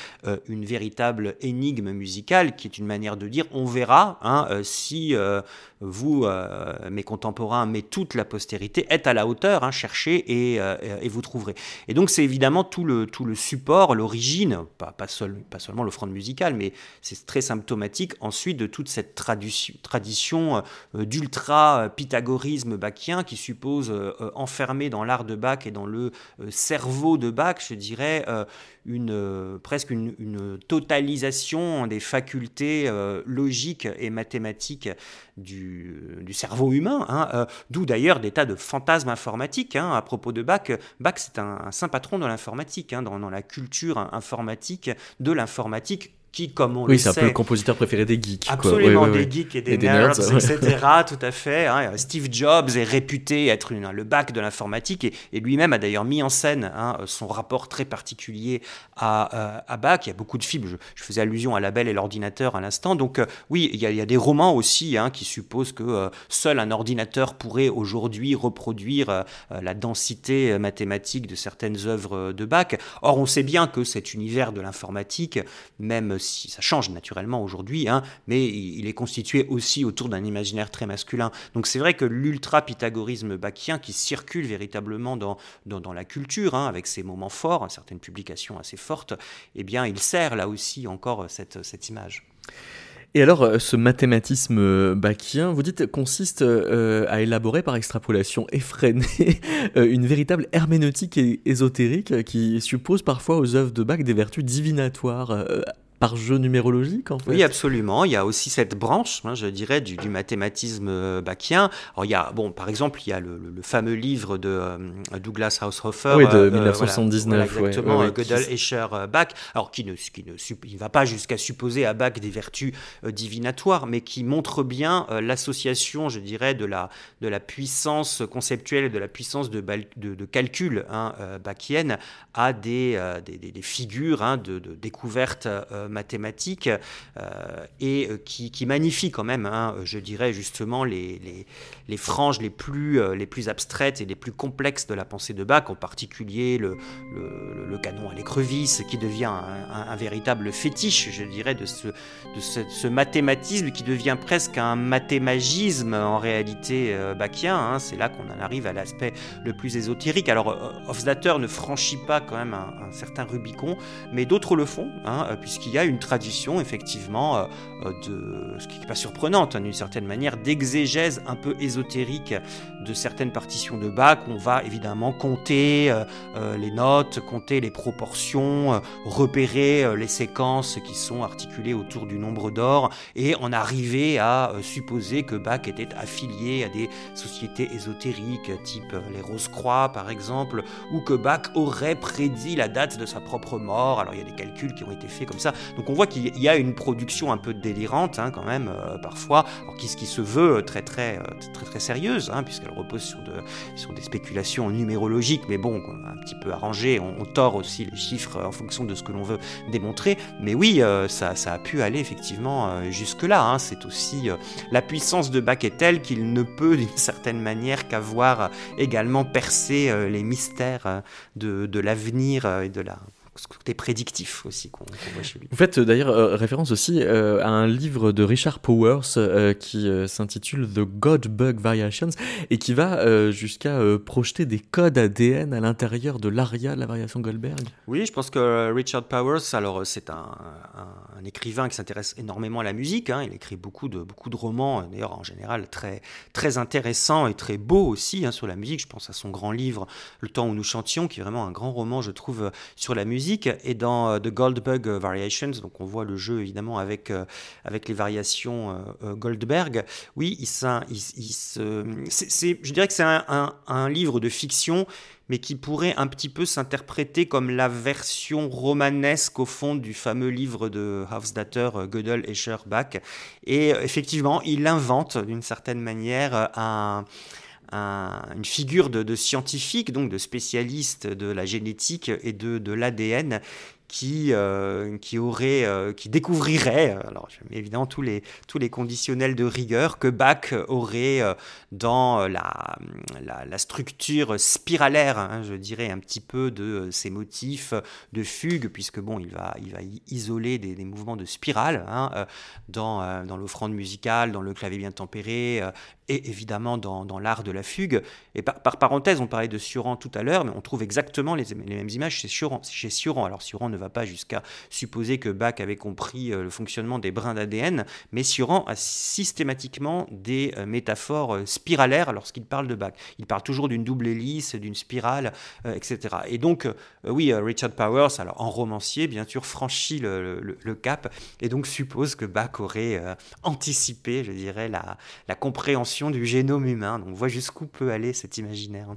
D: une véritable énigme musicale qui est une manière de dire on verra hein, si vous, mes contemporains, mais toute la postérité est à la hauteur, cherchez et vous trouverez. Et donc c'est évidemment tout le, tout le support, l'origine, pas, pas, seul, pas seulement l'offrande musicale, mais c'est très symptomatique ensuite de toute cette tradition, euh, d'ultra-pythagorisme bachien qui suppose euh, enfermer dans l'art de Bach et dans le euh, cerveau de Bach, je dirais, une, presque une, totalisation des facultés logiques et mathématiques du, du cerveau humain, hein, d'où d'ailleurs des tas de fantasmes informatiques hein, à propos de Bach. Bach, c'est un, un saint patron de l'informatique hein, dans, la culture informatique, de l'informatique qui, comme on
C: oui,
D: le
C: c'est un peu le compositeur préféré des geeks.
D: Absolument, des geeks et des, nerds, etc. tout à fait. Hein. Steve Jobs est réputé être une, le bac de l'informatique et, lui-même a d'ailleurs mis en scène hein, son rapport très particulier à, euh, à, Bach. Il y a beaucoup de films, je, faisais allusion à La Belle et l'ordinateur à l'instant. Donc euh, oui, il y, a, il y, a, des romans aussi hein, qui supposent que euh, seul un ordinateur pourrait aujourd'hui reproduire la densité mathématique de certaines œuvres de Bach. Or, on sait bien que cet univers de l'informatique, même ça change naturellement aujourd'hui, hein, mais il est constitué aussi autour d'un imaginaire très masculin. Donc c'est vrai que l'ultra-pythagorisme bachien qui circule véritablement dans, dans, la culture, hein, avec ses moments forts, certaines publications assez fortes, eh bien il sert là aussi encore cette, cette image.
C: Et alors, euh, ce mathématisme euh, bachien, vous dites, consiste euh, à élaborer par extrapolation effrénée une véritable herméneutique ésotérique qui suppose parfois aux œuvres de Bach des vertus divinatoires par jeu numérologique en fait.
D: Oui, absolument. Il y a aussi cette branche, hein, je dirais, du, mathématisme euh, bachien. Alors, il y a, bon, par exemple, il y a le, fameux livre de euh, Douglas Haushofer.
C: Oui, de 1979. Euh,
D: voilà, exactement, Gödel, Escher, Bach. Alors, qui ne, qui ne il va pas jusqu'à supposer à Bach des vertus divinatoires, mais qui montre bien l'association, je dirais, de la, de la puissance conceptuelle et de la puissance de, de, calcul hein, bachienne à des, des, des, figures hein, de, de découverte mathématiques euh, et euh, qui, qui, magnifie quand même, hein, je dirais justement, les, les, les, franges les plus, euh, les plus abstraites et les plus complexes de la pensée de Bach, en particulier le, le, canon à l'écrevisse, qui devient un, véritable fétiche, je dirais, de, ce, de ce, mathématisme qui devient presque un mathémagisme en réalité bachien. Hein. C'est là qu'on en arrive à l'aspect le plus ésotérique. Alors, Hofstadter ne franchit pas quand même un, certain Rubicon, mais d'autres le font, hein, puisqu'il y a une tradition, effectivement, euh, de, ce qui n'est pas surprenante, hein, d'une certaine manière, d'exégèse un peu ésotérique de certaines partitions de Bach. On va évidemment compter euh, les notes, compter les proportions, repérer les séquences qui sont articulées autour du nombre d'or et en arriver à supposer que Bach était affilié à des sociétés ésotériques, type les Rose-Croix par exemple, ou que Bach aurait prédit la date de sa propre mort. Alors il y a des calculs qui ont été faits comme ça. Donc on voit qu'il y a une production un peu délirante hein, quand même euh, parfois, qui, qui, se veut très très euh, très très, sérieuse, hein, puisqu'elle repose sur, de, sur des spéculations numérologiques, mais bon, un petit peu arrangées. On, tord aussi les chiffres en fonction de ce que l'on veut démontrer. Mais oui, euh, ça, ça, a pu aller effectivement jusque-là. Hein. C'est aussi la puissance de Bach est telle qu'il ne peut d'une certaine manière qu'avoir également percé les mystères de, de l'avenir et de la ce côté prédictif aussi qu'on voit chez lui.
C: Vous faites d'ailleurs référence aussi à un livre de Richard Powers qui s'intitule The God Bug Variations et qui va jusqu'à projeter des codes ADN à l'intérieur de l'aria de la variation Goldberg.
D: Oui, je pense que Richard Powers, alors c'est un, un, écrivain qui s'intéresse énormément à la musique. Hein. il écrit beaucoup de, beaucoup de romans, d'ailleurs en général très, très intéressants et très beaux aussi hein, sur la musique. Je pense à son grand livre Le temps où nous chantions, qui est vraiment un grand roman, je trouve, sur la musique. Et dans The Goldberg Variations, donc on voit le jeu évidemment avec, avec les variations Goldberg. Oui, c'est, je dirais que c'est un, un livre de fiction mais qui pourrait un petit peu s'interpréter comme la version romanesque au fond du fameux livre de Hofstadter, euh, Gödel, Escher, Bach. Et euh, effectivement, il invente d'une certaine manière euh, une figure de, scientifique, donc de spécialiste de la génétique et de, de l'ADN, qui, euh, euh, qui découvrirait, euh, évidemment tous les, conditionnels de rigueur que Bach aurait dans la, structure spiralaire, hein, je dirais un petit peu de ces motifs de fugue, puisque bon, il va, il isoler des, mouvements de spirale hein, dans l'offrande musicale, dans le clavier bien tempéré, et évidemment dans, dans l'art de la fugue. Et par, par, parenthèse, on parlait de Sioran tout à l'heure, mais on trouve exactement les, les mêmes images chez Sioran. Chez Sioran. Alors Sioran ne va pas jusqu'à supposer que Bach avait compris euh, le fonctionnement des brins d'ADN, mais Sioran a systématiquement des euh, métaphores euh, spiralaires lorsqu'il parle de Bach. Il parle toujours d'une double hélice, d'une spirale, etc. Et donc, oui, Richard Powers, alors en romancier, bien sûr, franchit le, cap et donc suppose que Bach aurait anticipé, je dirais, la, la compréhension du génome humain. Donc, on voit jusqu'où peut aller cet imaginaire.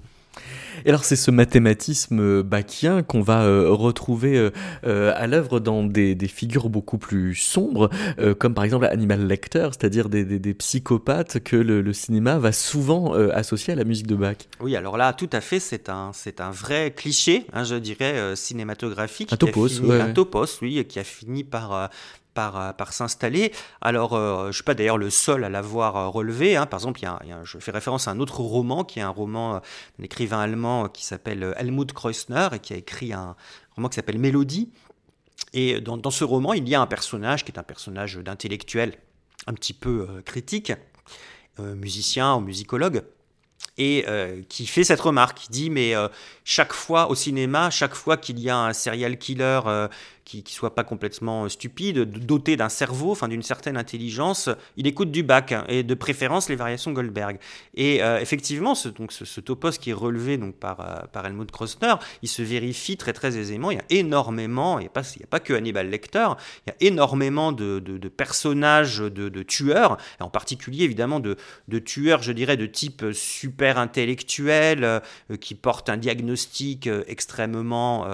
C: Et alors c'est ce mathématisme euh, bachien qu'on va euh, retrouver euh, à l'œuvre dans des, figures beaucoup plus sombres, comme par exemple Animal Lecter, c'est-à-dire des, psychopathes que le, cinéma va souvent associer à la musique de Bach.
D: Oui, alors là, tout à fait, c'est un, c'est un vrai cliché, hein, je dirais, cinématographique.
C: Un topos,
D: Un topos, oui, qui a fini par, euh, par, s'installer. Alors, euh, je ne suis pas d'ailleurs le seul à l'avoir euh, relevé. Hein. Par exemple, y a, je fais référence à un autre roman qui est un roman d'un écrivain allemand qui s'appelle Helmut Kreuzner et qui a écrit un roman qui s'appelle Mélodie. Et dans, dans, ce roman, il y a un personnage qui est un personnage d'intellectuel un petit peu critique, musicien ou musicologue, et qui fait cette remarque, qui dit mais chaque fois au cinéma, chaque fois qu'il y a un serial killer qui ne soit pas complètement euh, stupide, doté d'un cerveau, enfin d'une certaine intelligence, il écoute du Bach hein, et de préférence les variations Goldberg. Et euh, effectivement, ce, donc, ce, topos qui est relevé donc, par, euh, par Helmut Krosner, il se vérifie très très aisément. Il y a énormément, il n'y a, a pas que Hannibal Lecter, il y a énormément de, de, personnages, de, de, tueurs, et en particulier évidemment de, de tueurs, je dirais, de type super intellectuel, qui portent un diagnostic extrêmement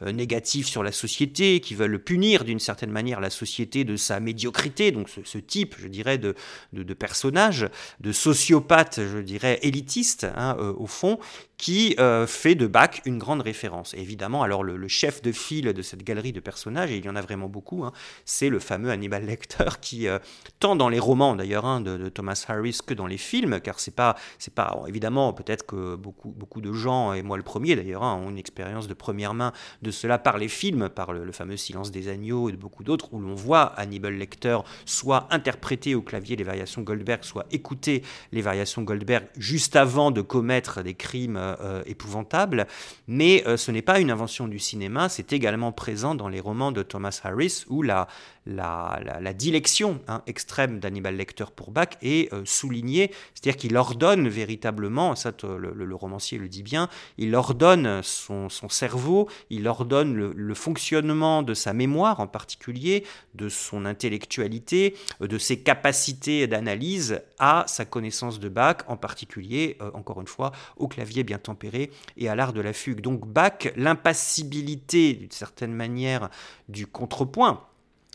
D: négatif sur la société qui veulent punir d'une certaine manière la société de sa médiocrité, donc ce, type, je dirais, de, de, personnage, de sociopathe, je dirais, élitiste, hein, euh, au fond, qui euh, fait de Bach une grande référence. évidemment, alors le, chef de file de cette galerie de personnages, et il y en a vraiment beaucoup, hein, c'est le fameux Hannibal Lecter qui, euh, tant dans les romans d'ailleurs hein, de, Thomas Harris que dans les films, car c'est pas, c'est pas évidemment peut-être que beaucoup, de gens, et moi le premier d'ailleurs, hein, ont une expérience de première main de cela par les films, par le, fameux Silence des agneaux et de beaucoup d'autres, où l'on voit Hannibal Lecter soit interpréter au clavier les variations Goldberg, soit écouter les variations Goldberg juste avant de commettre des crimes euh, épouvantable, mais euh, ce n'est pas une invention du cinéma, c'est également présent dans les romans de Thomas Harris, où la, la, la, dilection hein, extrême d'Hannibal Lecter pour Bach est euh, soulignée, c'est-à-dire qu'il ordonne véritablement, ça le, romancier le dit bien, il ordonne son, son cerveau, il ordonne le, fonctionnement de sa mémoire en particulier, de son intellectualité, de ses capacités d'analyse à sa connaissance de Bach, en particulier, encore une fois, au clavier bien tempéré et à l'art de la fugue. Donc Bach, l'impassibilité d'une certaine manière du contrepoint,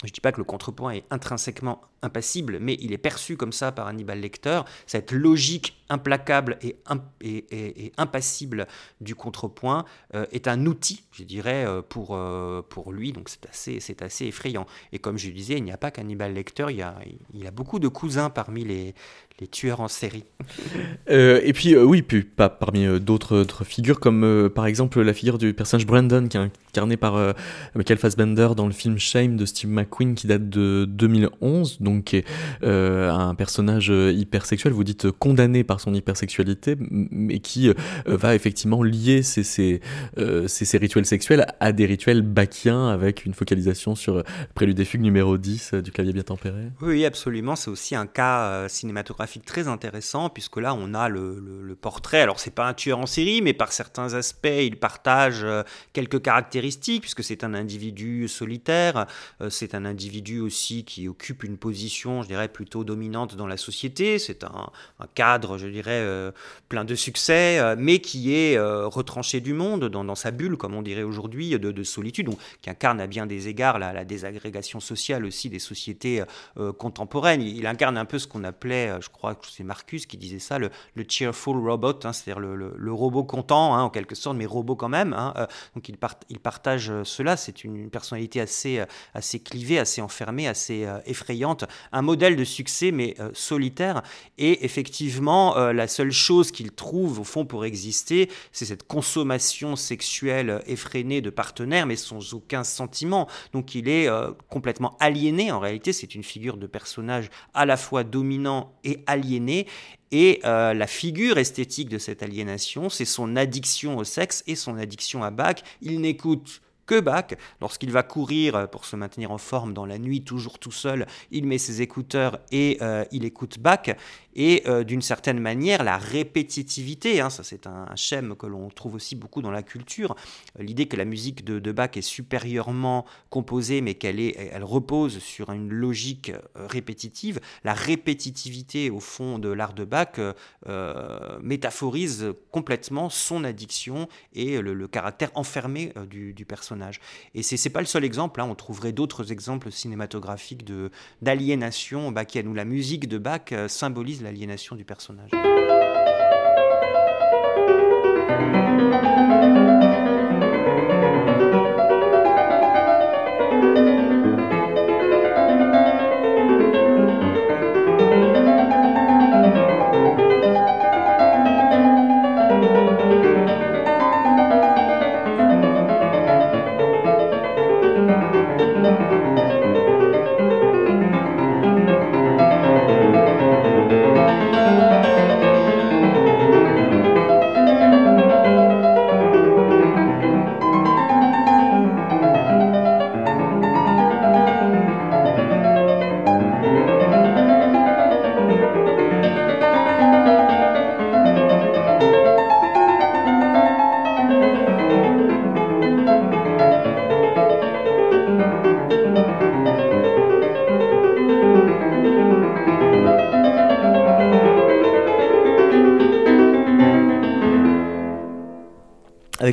D: je ne dis pas que le contrepoint est intrinsèquement impassible, mais il est perçu comme ça par Hannibal Lecter, cette logique implacable et, impassible du contrepoint euh, est un outil, je dirais, euh, pour, euh, pour lui, donc c'est assez, effrayant. Et comme je disais, il n'y a pas qu'Hannibal Lecter, il a beaucoup de cousins parmi les, les tueurs en série.
C: Euh, et puis, euh, oui, puis pas parmi euh, d'autres figures, comme par exemple la figure du personnage Brandon, qui est incarné par Michael Fassbender dans le film Shame de Steve McQueen, qui date de 2011, donc qui est un personnage hypersexuel, vous dites condamné par son hypersexualité, mais qui va effectivement lier ses, ses, ses, rituels sexuels à des rituels bachiens, avec une focalisation sur Prélude des fugues numéro 10 du clavier bien tempéré.
D: Oui, absolument, c'est aussi un cas cinématographique très intéressant, puisque là, on a le, portrait. Alors, c'est pas un tueur en série, mais par certains aspects, il partage euh, quelques caractéristiques, puisque c'est un individu solitaire. Euh, c'est un individu aussi qui occupe une position, je dirais, plutôt dominante dans la société. C'est un, cadre, je dirais, euh, plein de succès, mais qui est retranché du monde, dans, sa bulle, comme on dirait aujourd'hui, de, solitude, donc qui incarne à bien des égards la, la désagrégation sociale aussi des sociétés contemporaines. Il incarne un peu ce qu'on appelait, je crois que c'est Marcus qui disait ça, le, cheerful robot, hein, c'est-à-dire le, robot content, hein, en quelque sorte, mais robot quand même. Hein, euh, donc il, partage euh, cela, c'est une, personnalité euh, assez clivée, assez enfermée, assez effrayante, un modèle de succès, mais solitaire. Et effectivement, la seule chose qu'il trouve, au fond, pour exister, c'est cette consommation sexuelle effrénée de partenaires, mais sans aucun sentiment. Donc il est complètement aliéné, en réalité, c'est une figure de personnage à la fois dominant et aliéné. Et euh, la figure esthétique de cette aliénation, c'est son addiction au sexe et son addiction à Bach. Il n'écoute que Bach. Lorsqu'il va courir pour se maintenir en forme dans la nuit, toujours tout seul, il met ses écouteurs et euh, il écoute Bach et euh, d'une certaine manière la répétitivité, hein, ça c'est un, schème que l'on trouve aussi beaucoup dans la culture, euh, l'idée que la musique de, Bach est supérieurement composée mais qu'elle elle repose sur une logique euh, répétitive, la répétitivité au fond de l'art de Bach métaphorise complètement son addiction et le, caractère enfermé du, personnage. Et c'est pas le seul exemple, hein, on trouverait d'autres exemples cinématographiques d'aliénation. Bachienne où la musique de Bach symbolise l'aliénation du personnage.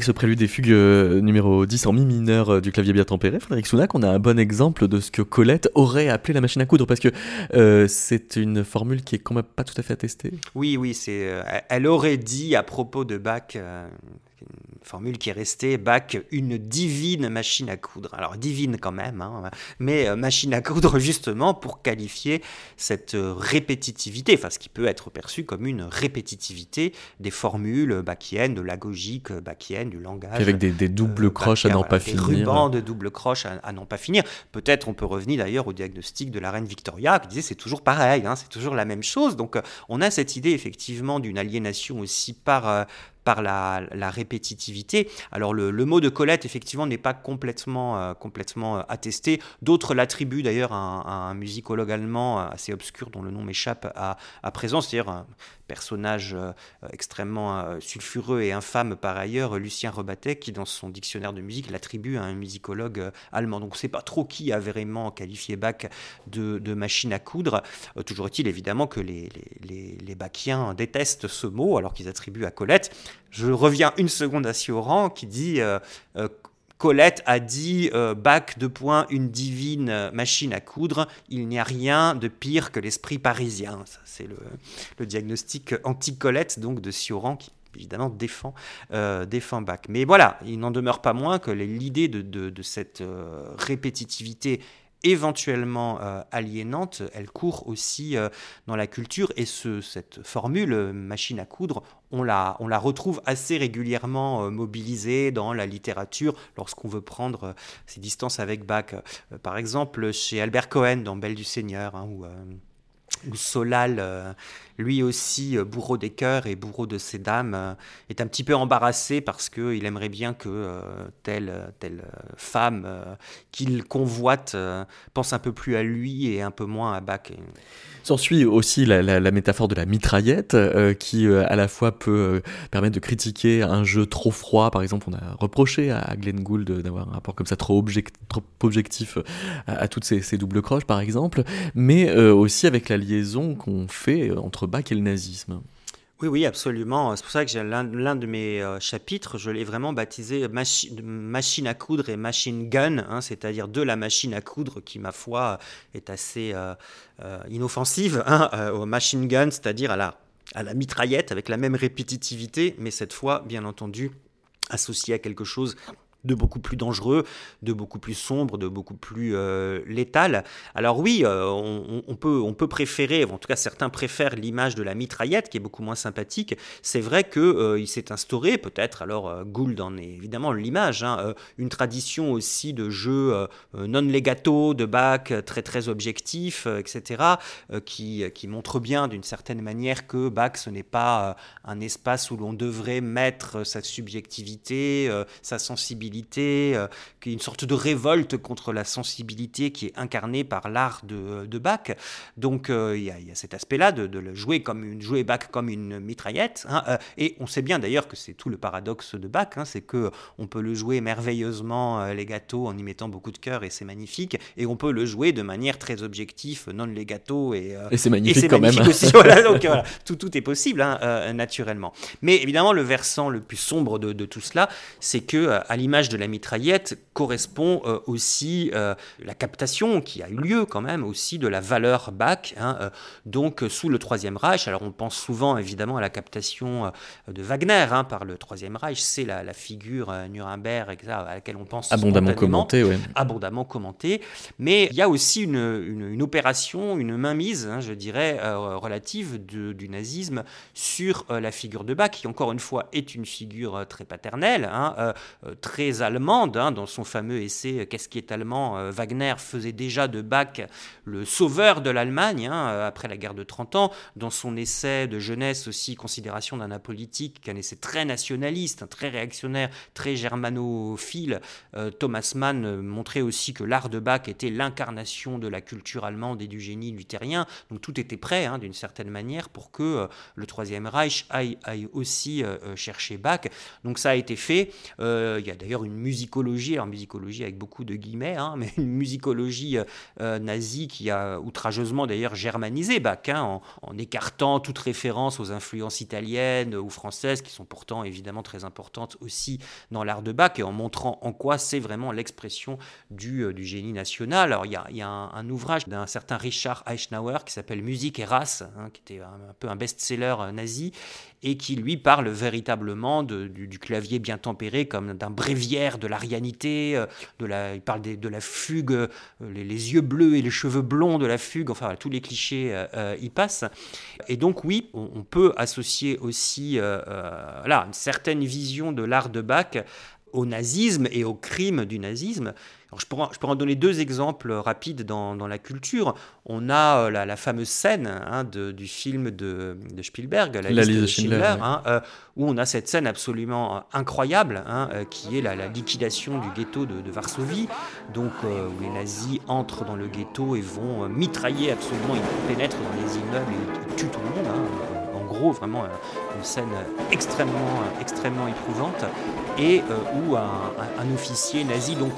C: Avec ce prélude des fugues euh, numéro 10 en mi mineur euh, du clavier bien tempéré, Frédéric Sounac, on a un bon exemple de ce que Colette aurait appelé la machine à coudre, parce que euh, c'est une formule qui est quand même pas tout à fait attestée.
D: Oui, oui, c'est, elle aurait dit à propos de Bach, formule qui est restée, Bach, une divine machine à coudre. Alors divine quand même, hein, mais euh, machine à coudre justement pour qualifier cette euh, répétitivité, enfin ce qui peut être perçu comme une répétitivité des formules bachiennes, de l'agogique bachienne, du langage.
C: Avec des, doubles euh, croches à n'en pas finir.
D: Des rubans de doubles croches à, n'en pas finir. Peut-être on peut revenir d'ailleurs au diagnostic de la reine Victoria qui disait c'est toujours pareil, hein, c'est toujours la même chose. Donc on a cette idée effectivement d'une aliénation aussi par par la, répétitivité. Alors le, mot de Colette, effectivement, n'est pas complètement, euh, complètement euh, attesté. D'autres l'attribuent d'ailleurs à, un musicologue allemand assez obscur dont le nom m'échappe à, à présent, c'est-à-dire personnage euh, extrêmement euh, sulfureux et infâme par ailleurs, Lucien Rebattet, qui dans son dictionnaire de musique l'attribue à un musicologue euh, allemand. Donc on ne sait pas trop qui a vraiment qualifié Bach de, machine à coudre. toujours est-il évidemment que les, les, Bachiens détestent ce mot alors qu'ils attribuent à Colette. Je reviens une seconde à Sioran qui dit Colette a dit euh, Bac de point, une divine machine à coudre. Il n'y a rien de pire que l'esprit parisien. c'est le, diagnostic anti-Colette donc de Sioran qui évidemment défend, euh, défend Bach. Mais voilà, il n'en demeure pas moins que l'idée de, cette euh, répétitivité éventuellement euh, aliénante, elle court aussi euh, dans la culture et ce, cette formule euh, machine à coudre, on la, retrouve assez régulièrement mobilisée dans la littérature lorsqu'on veut prendre ses distances avec Bach. par exemple, chez Albert Cohen dans Belle du Seigneur, hein, où Solal, lui aussi euh, bourreau des cœurs et bourreau de ses dames, euh, est un petit peu embarrassé parce qu'il aimerait bien que telle, telle femme qu'il convoite pense un peu plus à lui et un peu moins à Bach.
C: S'ensuit aussi la, métaphore de la mitraillette, qui à la fois peut permettre de critiquer un jeu trop froid. Par exemple, on a reproché à Glenn Gould d'avoir un rapport comme ça trop, objectif à, toutes ces, ces, doubles croches, par exemple, mais aussi avec la liaison qu'on fait entre Le nazisme.
D: Oui, oui, absolument. C'est pour ça que l'un de mes euh, chapitres, je l'ai vraiment baptisé machine à coudre et machine gun, hein, c'est-à-dire de la machine à coudre qui, ma foi, est assez euh, euh, inoffensive, hein, au machine gun, c'est-à-dire à la, à la mitraillette avec la même répétitivité, mais cette fois, bien entendu, associée à quelque chose de beaucoup plus dangereux, de beaucoup plus sombre, de beaucoup plus euh, létal. Alors oui, euh, on, peut, on peut préférer, en tout cas certains préfèrent l'image de la mitraillette qui est beaucoup moins sympathique. C'est vrai qu'il euh, s'est instauré, peut-être, alors Gould en est évidemment l'image, hein, une tradition aussi de jeux non legato, de bac très très objectif, etc., qui, qui montre bien d'une certaine manière que Bach ce n'est pas un espace où l'on devrait mettre sa subjectivité, sa sensibilité euh, qui est une sorte de révolte contre la sensibilité qui est incarnée par l'art de, de, Bach. Donc euh, il y, a cet aspect-là de, le jouer comme une jouer Bach comme une mitraillette. Hein, euh, et on sait bien d'ailleurs que c'est tout le paradoxe de Bach, hein, c'est que on peut le jouer merveilleusement les gâteaux en y mettant beaucoup de cœur et c'est magnifique, et on peut le jouer de manière très objective, non les gâteaux et,
C: et c'est magnifique quand même.
D: Aussi. voilà, donc voilà, tout, tout est possible hein, naturellement. Mais évidemment le versant le plus sombre de, de tout cela, c'est que à l'image de la mitraillette correspond euh, aussi euh, la captation qui a eu lieu quand même aussi de la valeur Bach. Hein, euh, donc sous le Troisième Reich, alors on pense souvent évidemment à la captation de Wagner hein, par le Troisième Reich, c'est la, figure Nuremberg à laquelle on pense
C: abondamment commentée,
D: abondamment commentée. Mais il y a aussi une, une, opération, une mainmise, hein, je dirais, relative du nazisme sur la figure de Bach, qui encore une fois est une figure très paternelle, très allemande, hein, dans son fameux essai Qu'est-ce qui est allemand euh, Wagner faisait déjà de Bach le sauveur de l'Allemagne hein, euh, après la guerre de 30 ans. Dans son essai de jeunesse aussi, Considération d'un apolitique, un essai très nationaliste, très réactionnaire, très germanophile, euh, Thomas Mann montrait aussi que l'art de Bach était l'incarnation de la culture allemande et du génie luthérien. Donc tout était prêt, hein, d'une certaine manière, pour que le Troisième Reich aille, aille aussi chercher Bach. Donc ça a été fait. Il y a d'ailleurs une musicologie, alors musicologie avec beaucoup de guillemets, hein, mais une musicologie euh, euh, nazie qui a outrageusement d'ailleurs germanisé Bach, hein, en, écartant toute référence aux influences italiennes ou françaises, qui sont pourtant évidemment très importantes aussi dans l'art de Bach, et en montrant en quoi c'est vraiment l'expression du, euh, génie national. Alors il y a, un, ouvrage d'un certain Richard Eichner qui s'appelle Musique et race, hein, qui était un, peu un best-seller nazi, et qui lui parle véritablement du, clavier bien tempéré comme d'un bréviaire de l'arianité, euh, il parle de la fugue, euh, les, yeux bleus et les cheveux blonds de la fugue, enfin tous les clichés euh, y passent. Et donc oui, on, peut associer aussi là, une certaine vision de l'art de Bach au nazisme et au crime du nazisme. Je, pourrais, je en donner deux exemples rapides dans, dans la culture. On a euh, la, fameuse scène hein, de, du film de, de, Spielberg, La, liste, de Schindler, hein, euh, où on a cette scène absolument euh, incroyable, hein, qui est la, liquidation du ghetto de, de Varsovie, donc où les nazis entrent dans le ghetto et vont mitrailler absolument, ils pénètrent dans les immeubles et ils tuent tout le monde en gros vraiment une scène extrêmement, extrêmement éprouvante, et où un, un, officier nazi donc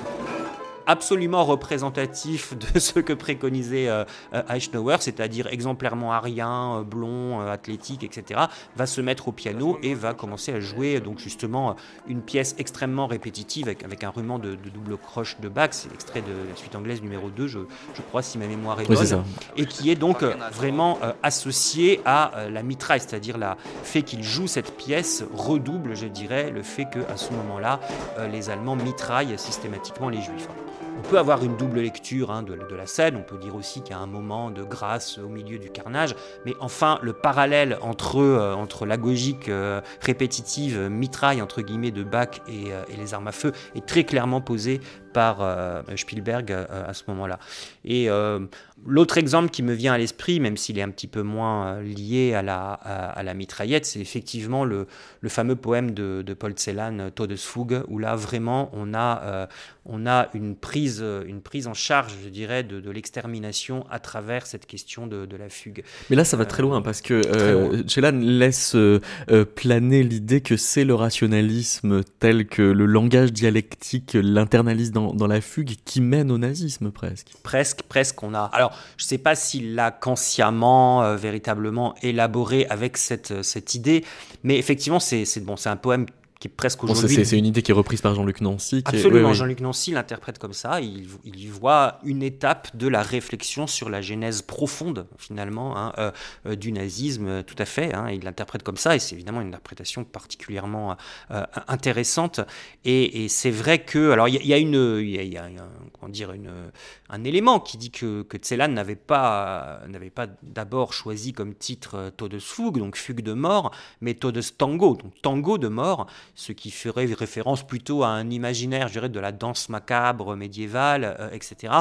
D: absolument représentatif de ce que préconisait euh, euh, Eisenhower, c'est-à-dire exemplairement arien, euh, blond, athlétique, etc., va se mettre au piano et va commencer à jouer donc justement une pièce extrêmement répétitive avec, un rument de, double croche de Bach, c'est l'extrait de la suite anglaise numéro 2, je, crois si ma mémoire est bonne, et qui est donc vraiment associé à la mitraille, c'est-à-dire le fait qu'il joue cette pièce redouble, je dirais, le fait qu'à ce moment-là, les Allemands mitraillent systématiquement les Juifs. On peut avoir une double lecture hein, de, la scène, on peut dire aussi qu'il y a un moment de grâce au milieu du carnage, mais enfin le parallèle entre, euh, entre l'agogique euh, répétitive mitraille entre guillemets de Bach et, et, les armes à feu est très clairement posé par Spielberg à ce moment-là. Et L'autre exemple qui me vient à l'esprit, même s'il est un petit peu moins euh, lié à la, à, la mitraillette, c'est effectivement le, le, fameux poème de, de Paul Celan, Todesfuge, où là vraiment on a, euh, on a une, prise, une prise en charge, je dirais, de, de l'extermination à travers cette question de, de, la fugue.
C: Mais là ça va très loin parce que euh, Celan laisse planer l'idée que c'est le rationalisme tel que le langage dialectique l'internalise dans, dans la fugue qui mène au nazisme presque.
D: Presque, presque. On a. Alors, je ne sais pas s'il l'a consciemment, euh, véritablement élaboré avec cette, euh, cette idée, mais effectivement, c'est bon, un poème qui est presque aujourd'hui.
C: c'est une idée qui est reprise par Jean-Luc Nancy.
D: Absolument, Jean-Luc Nancy l'interprète comme ça. Il, il, y voit une étape de la réflexion sur la genèse profonde, finalement, hein, euh, euh, du nazisme, euh, tout à fait. Hein. il l'interprète comme ça, et c'est évidemment une interprétation particulièrement intéressante. Et, c'est vrai que. Alors, il y, a une. Y a, comment dire, une, un élément qui dit que, que Tselan n'avait pas, n'avait pas d'abord choisi comme titre Todesfuge, donc fugue de mort, mais Todestango, donc tango de mort ce qui ferait référence plutôt à un imaginaire, je dirais, de la danse macabre médiévale, euh, etc.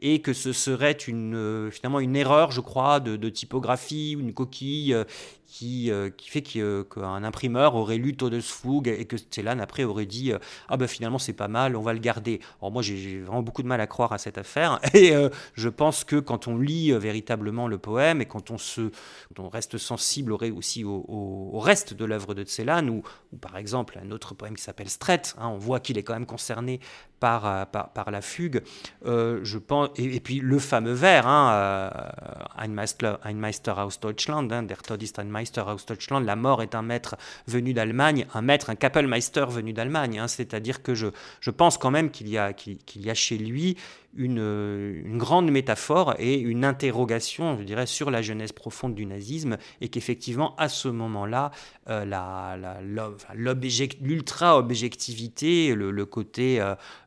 D: Et que ce serait une, euh, finalement une erreur, je crois, de, typographie, une coquille euh, qui, qui fait qu'un imprimeur aurait lu Todesfuge et que Stellan après aurait dit Ah ben finalement c'est pas mal, on va le garder. Alors moi j'ai vraiment beaucoup de mal à croire à cette affaire et je pense que quand on lit véritablement le poème et quand on, se, on reste sensible aussi au, reste de l'œuvre de ou, ou, par exemple un autre poème qui s'appelle Stret, hein, on voit qu'il est quand même concerné par, par, par la fugue. je pense, et, puis le fameux vers, hein, Ein, Meister, aus Deutschland, hein, Der Tod ist ein Meister aus Deutschland, la mort est un maître venu d'Allemagne, un maître, un Kapellmeister venu d'Allemagne. Hein. C'est-à-dire que je, je pense quand même qu'il y, a, y a chez lui une, une, grande métaphore et une interrogation, je dirais, sur la jeunesse profonde du nazisme, et qu'effectivement, à ce moment-là, euh, l'ultra-objectivité, le, côté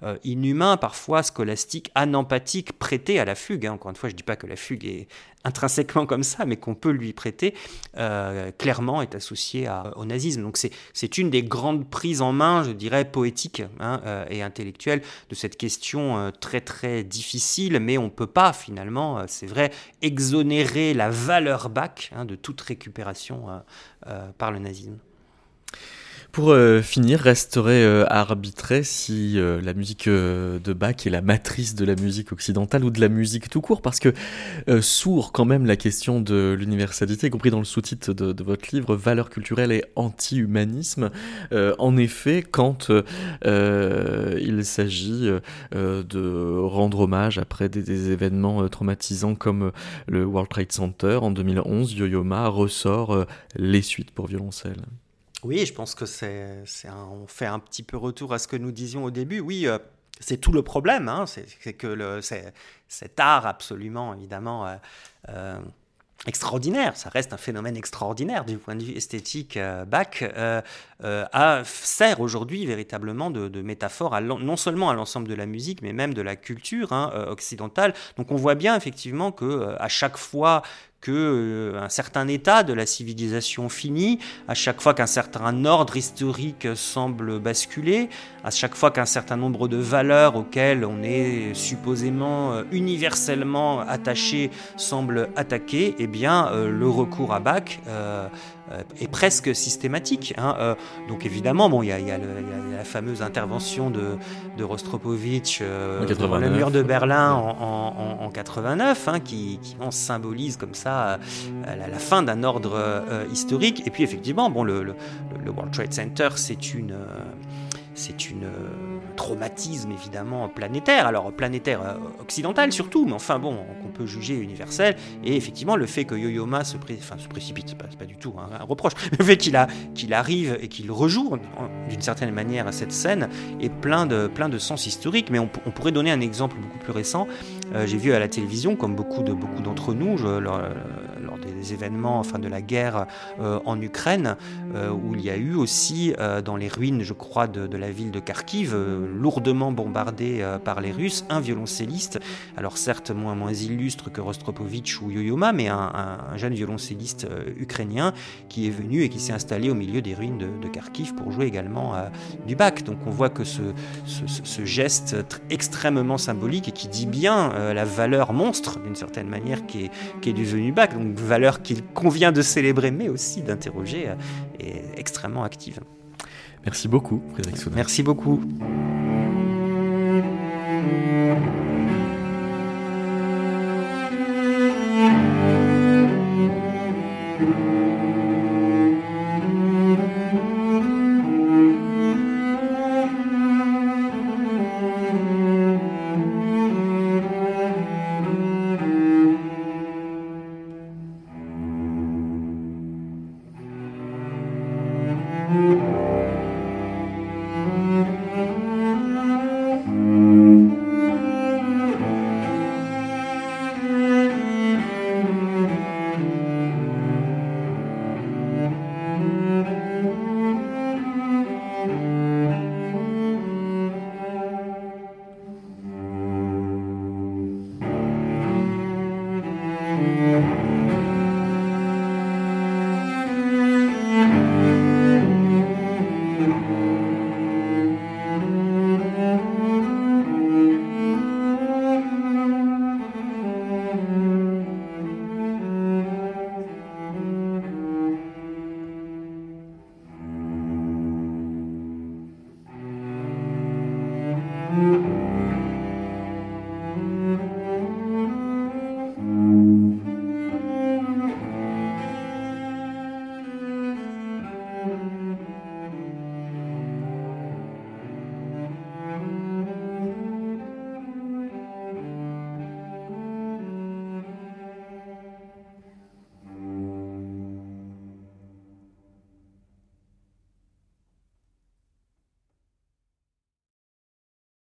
D: euh, inhumain, parfois scolastique, anempathique, prêté à la fugue. Hein. Encore une fois, je ne dis pas que la fugue est intrinsèquement comme ça, mais qu'on peut lui prêter, euh, clairement est associé au nazisme. Donc c'est une des grandes prises en main, je dirais, poétiques hein, euh, et intellectuelles de cette question très très difficile, mais on ne peut pas finalement, c'est vrai, exonérer la valeur bac hein, de toute récupération par le nazisme.
C: Pour euh, finir, resterait euh, à arbitrer si euh, la musique de Bach est la matrice de la musique occidentale ou de la musique tout court, parce que sourd quand même la question de l'universalité, y compris dans le sous-titre de, votre livre, Valeurs culturelles et anti-humanisme. en effet, quand il s'agit de rendre hommage après des, des événements traumatisants comme le World Trade Center en 2011, Yo-Yo Ma ressort les suites pour violoncelle.
D: Oui, je pense que c'est, on fait un petit peu retour à ce que nous disions au début. Oui, euh, c'est tout le problème, hein, c'est, que cet art absolument, évidemment, euh, euh, extraordinaire, ça reste un phénomène extraordinaire du point de vue esthétique. Bach sert aujourd'hui véritablement de, métaphore non seulement à l'ensemble de la musique, mais même de la culture hein, occidentale. Donc on voit bien effectivement que à chaque fois que euh, un certain état de la civilisation finit, à chaque fois qu'un certain ordre historique semble basculer, à chaque fois qu'un certain nombre de valeurs auxquelles on est supposément euh, universellement attaché semble attaquer, eh bien euh, le recours à Bach est presque systématique. Hein, euh, donc évidemment, bon, il y, a, la fameuse intervention de, de Rostropovitch euh, dans le mur de Berlin en, en, 89, hein, qui, qui on symbolise comme ça la, fin d'un ordre historique. Et puis effectivement, bon, le, le, le World Trade Center, c'est une c'est une traumatisme évidemment planétaire, alors planétaire euh, occidental surtout, mais enfin bon, peut juger universel. Et effectivement, le fait que Yo-Yo se, se précipite, c'est pas, pas du tout un, reproche, le fait qu'il qu'il arrive et qu'il rejoue d'une certaine manière à cette scène est plein de, plein de sens historique. Mais on, pourrait donner un exemple beaucoup plus récent. Euh, j'ai vu à la télévision, comme beaucoup de beaucoup d'entre nous, je, lors, des des événements, enfin de la guerre en Ukraine, où il y a eu aussi dans les ruines, je crois, de, la ville de Kharkiv, lourdement bombardée par les Russes, un violoncelliste, alors certes moins, moins illustre que Rostropovitch ou Yo-Yoma, mais un, jeune violoncelliste ukrainien qui est venu et qui s'est installé au milieu des ruines de, Kharkiv pour jouer également du bac. Donc on voit que ce, geste extrêmement symbolique et qui dit bien euh, la valeur monstre, d'une certaine manière, qui est, qui est bac, donc valeur qu'il convient de célébrer, mais aussi d'interroger, euh, est extrêmement active.
C: Merci beaucoup, Frédéric Soudin.
D: Merci beaucoup.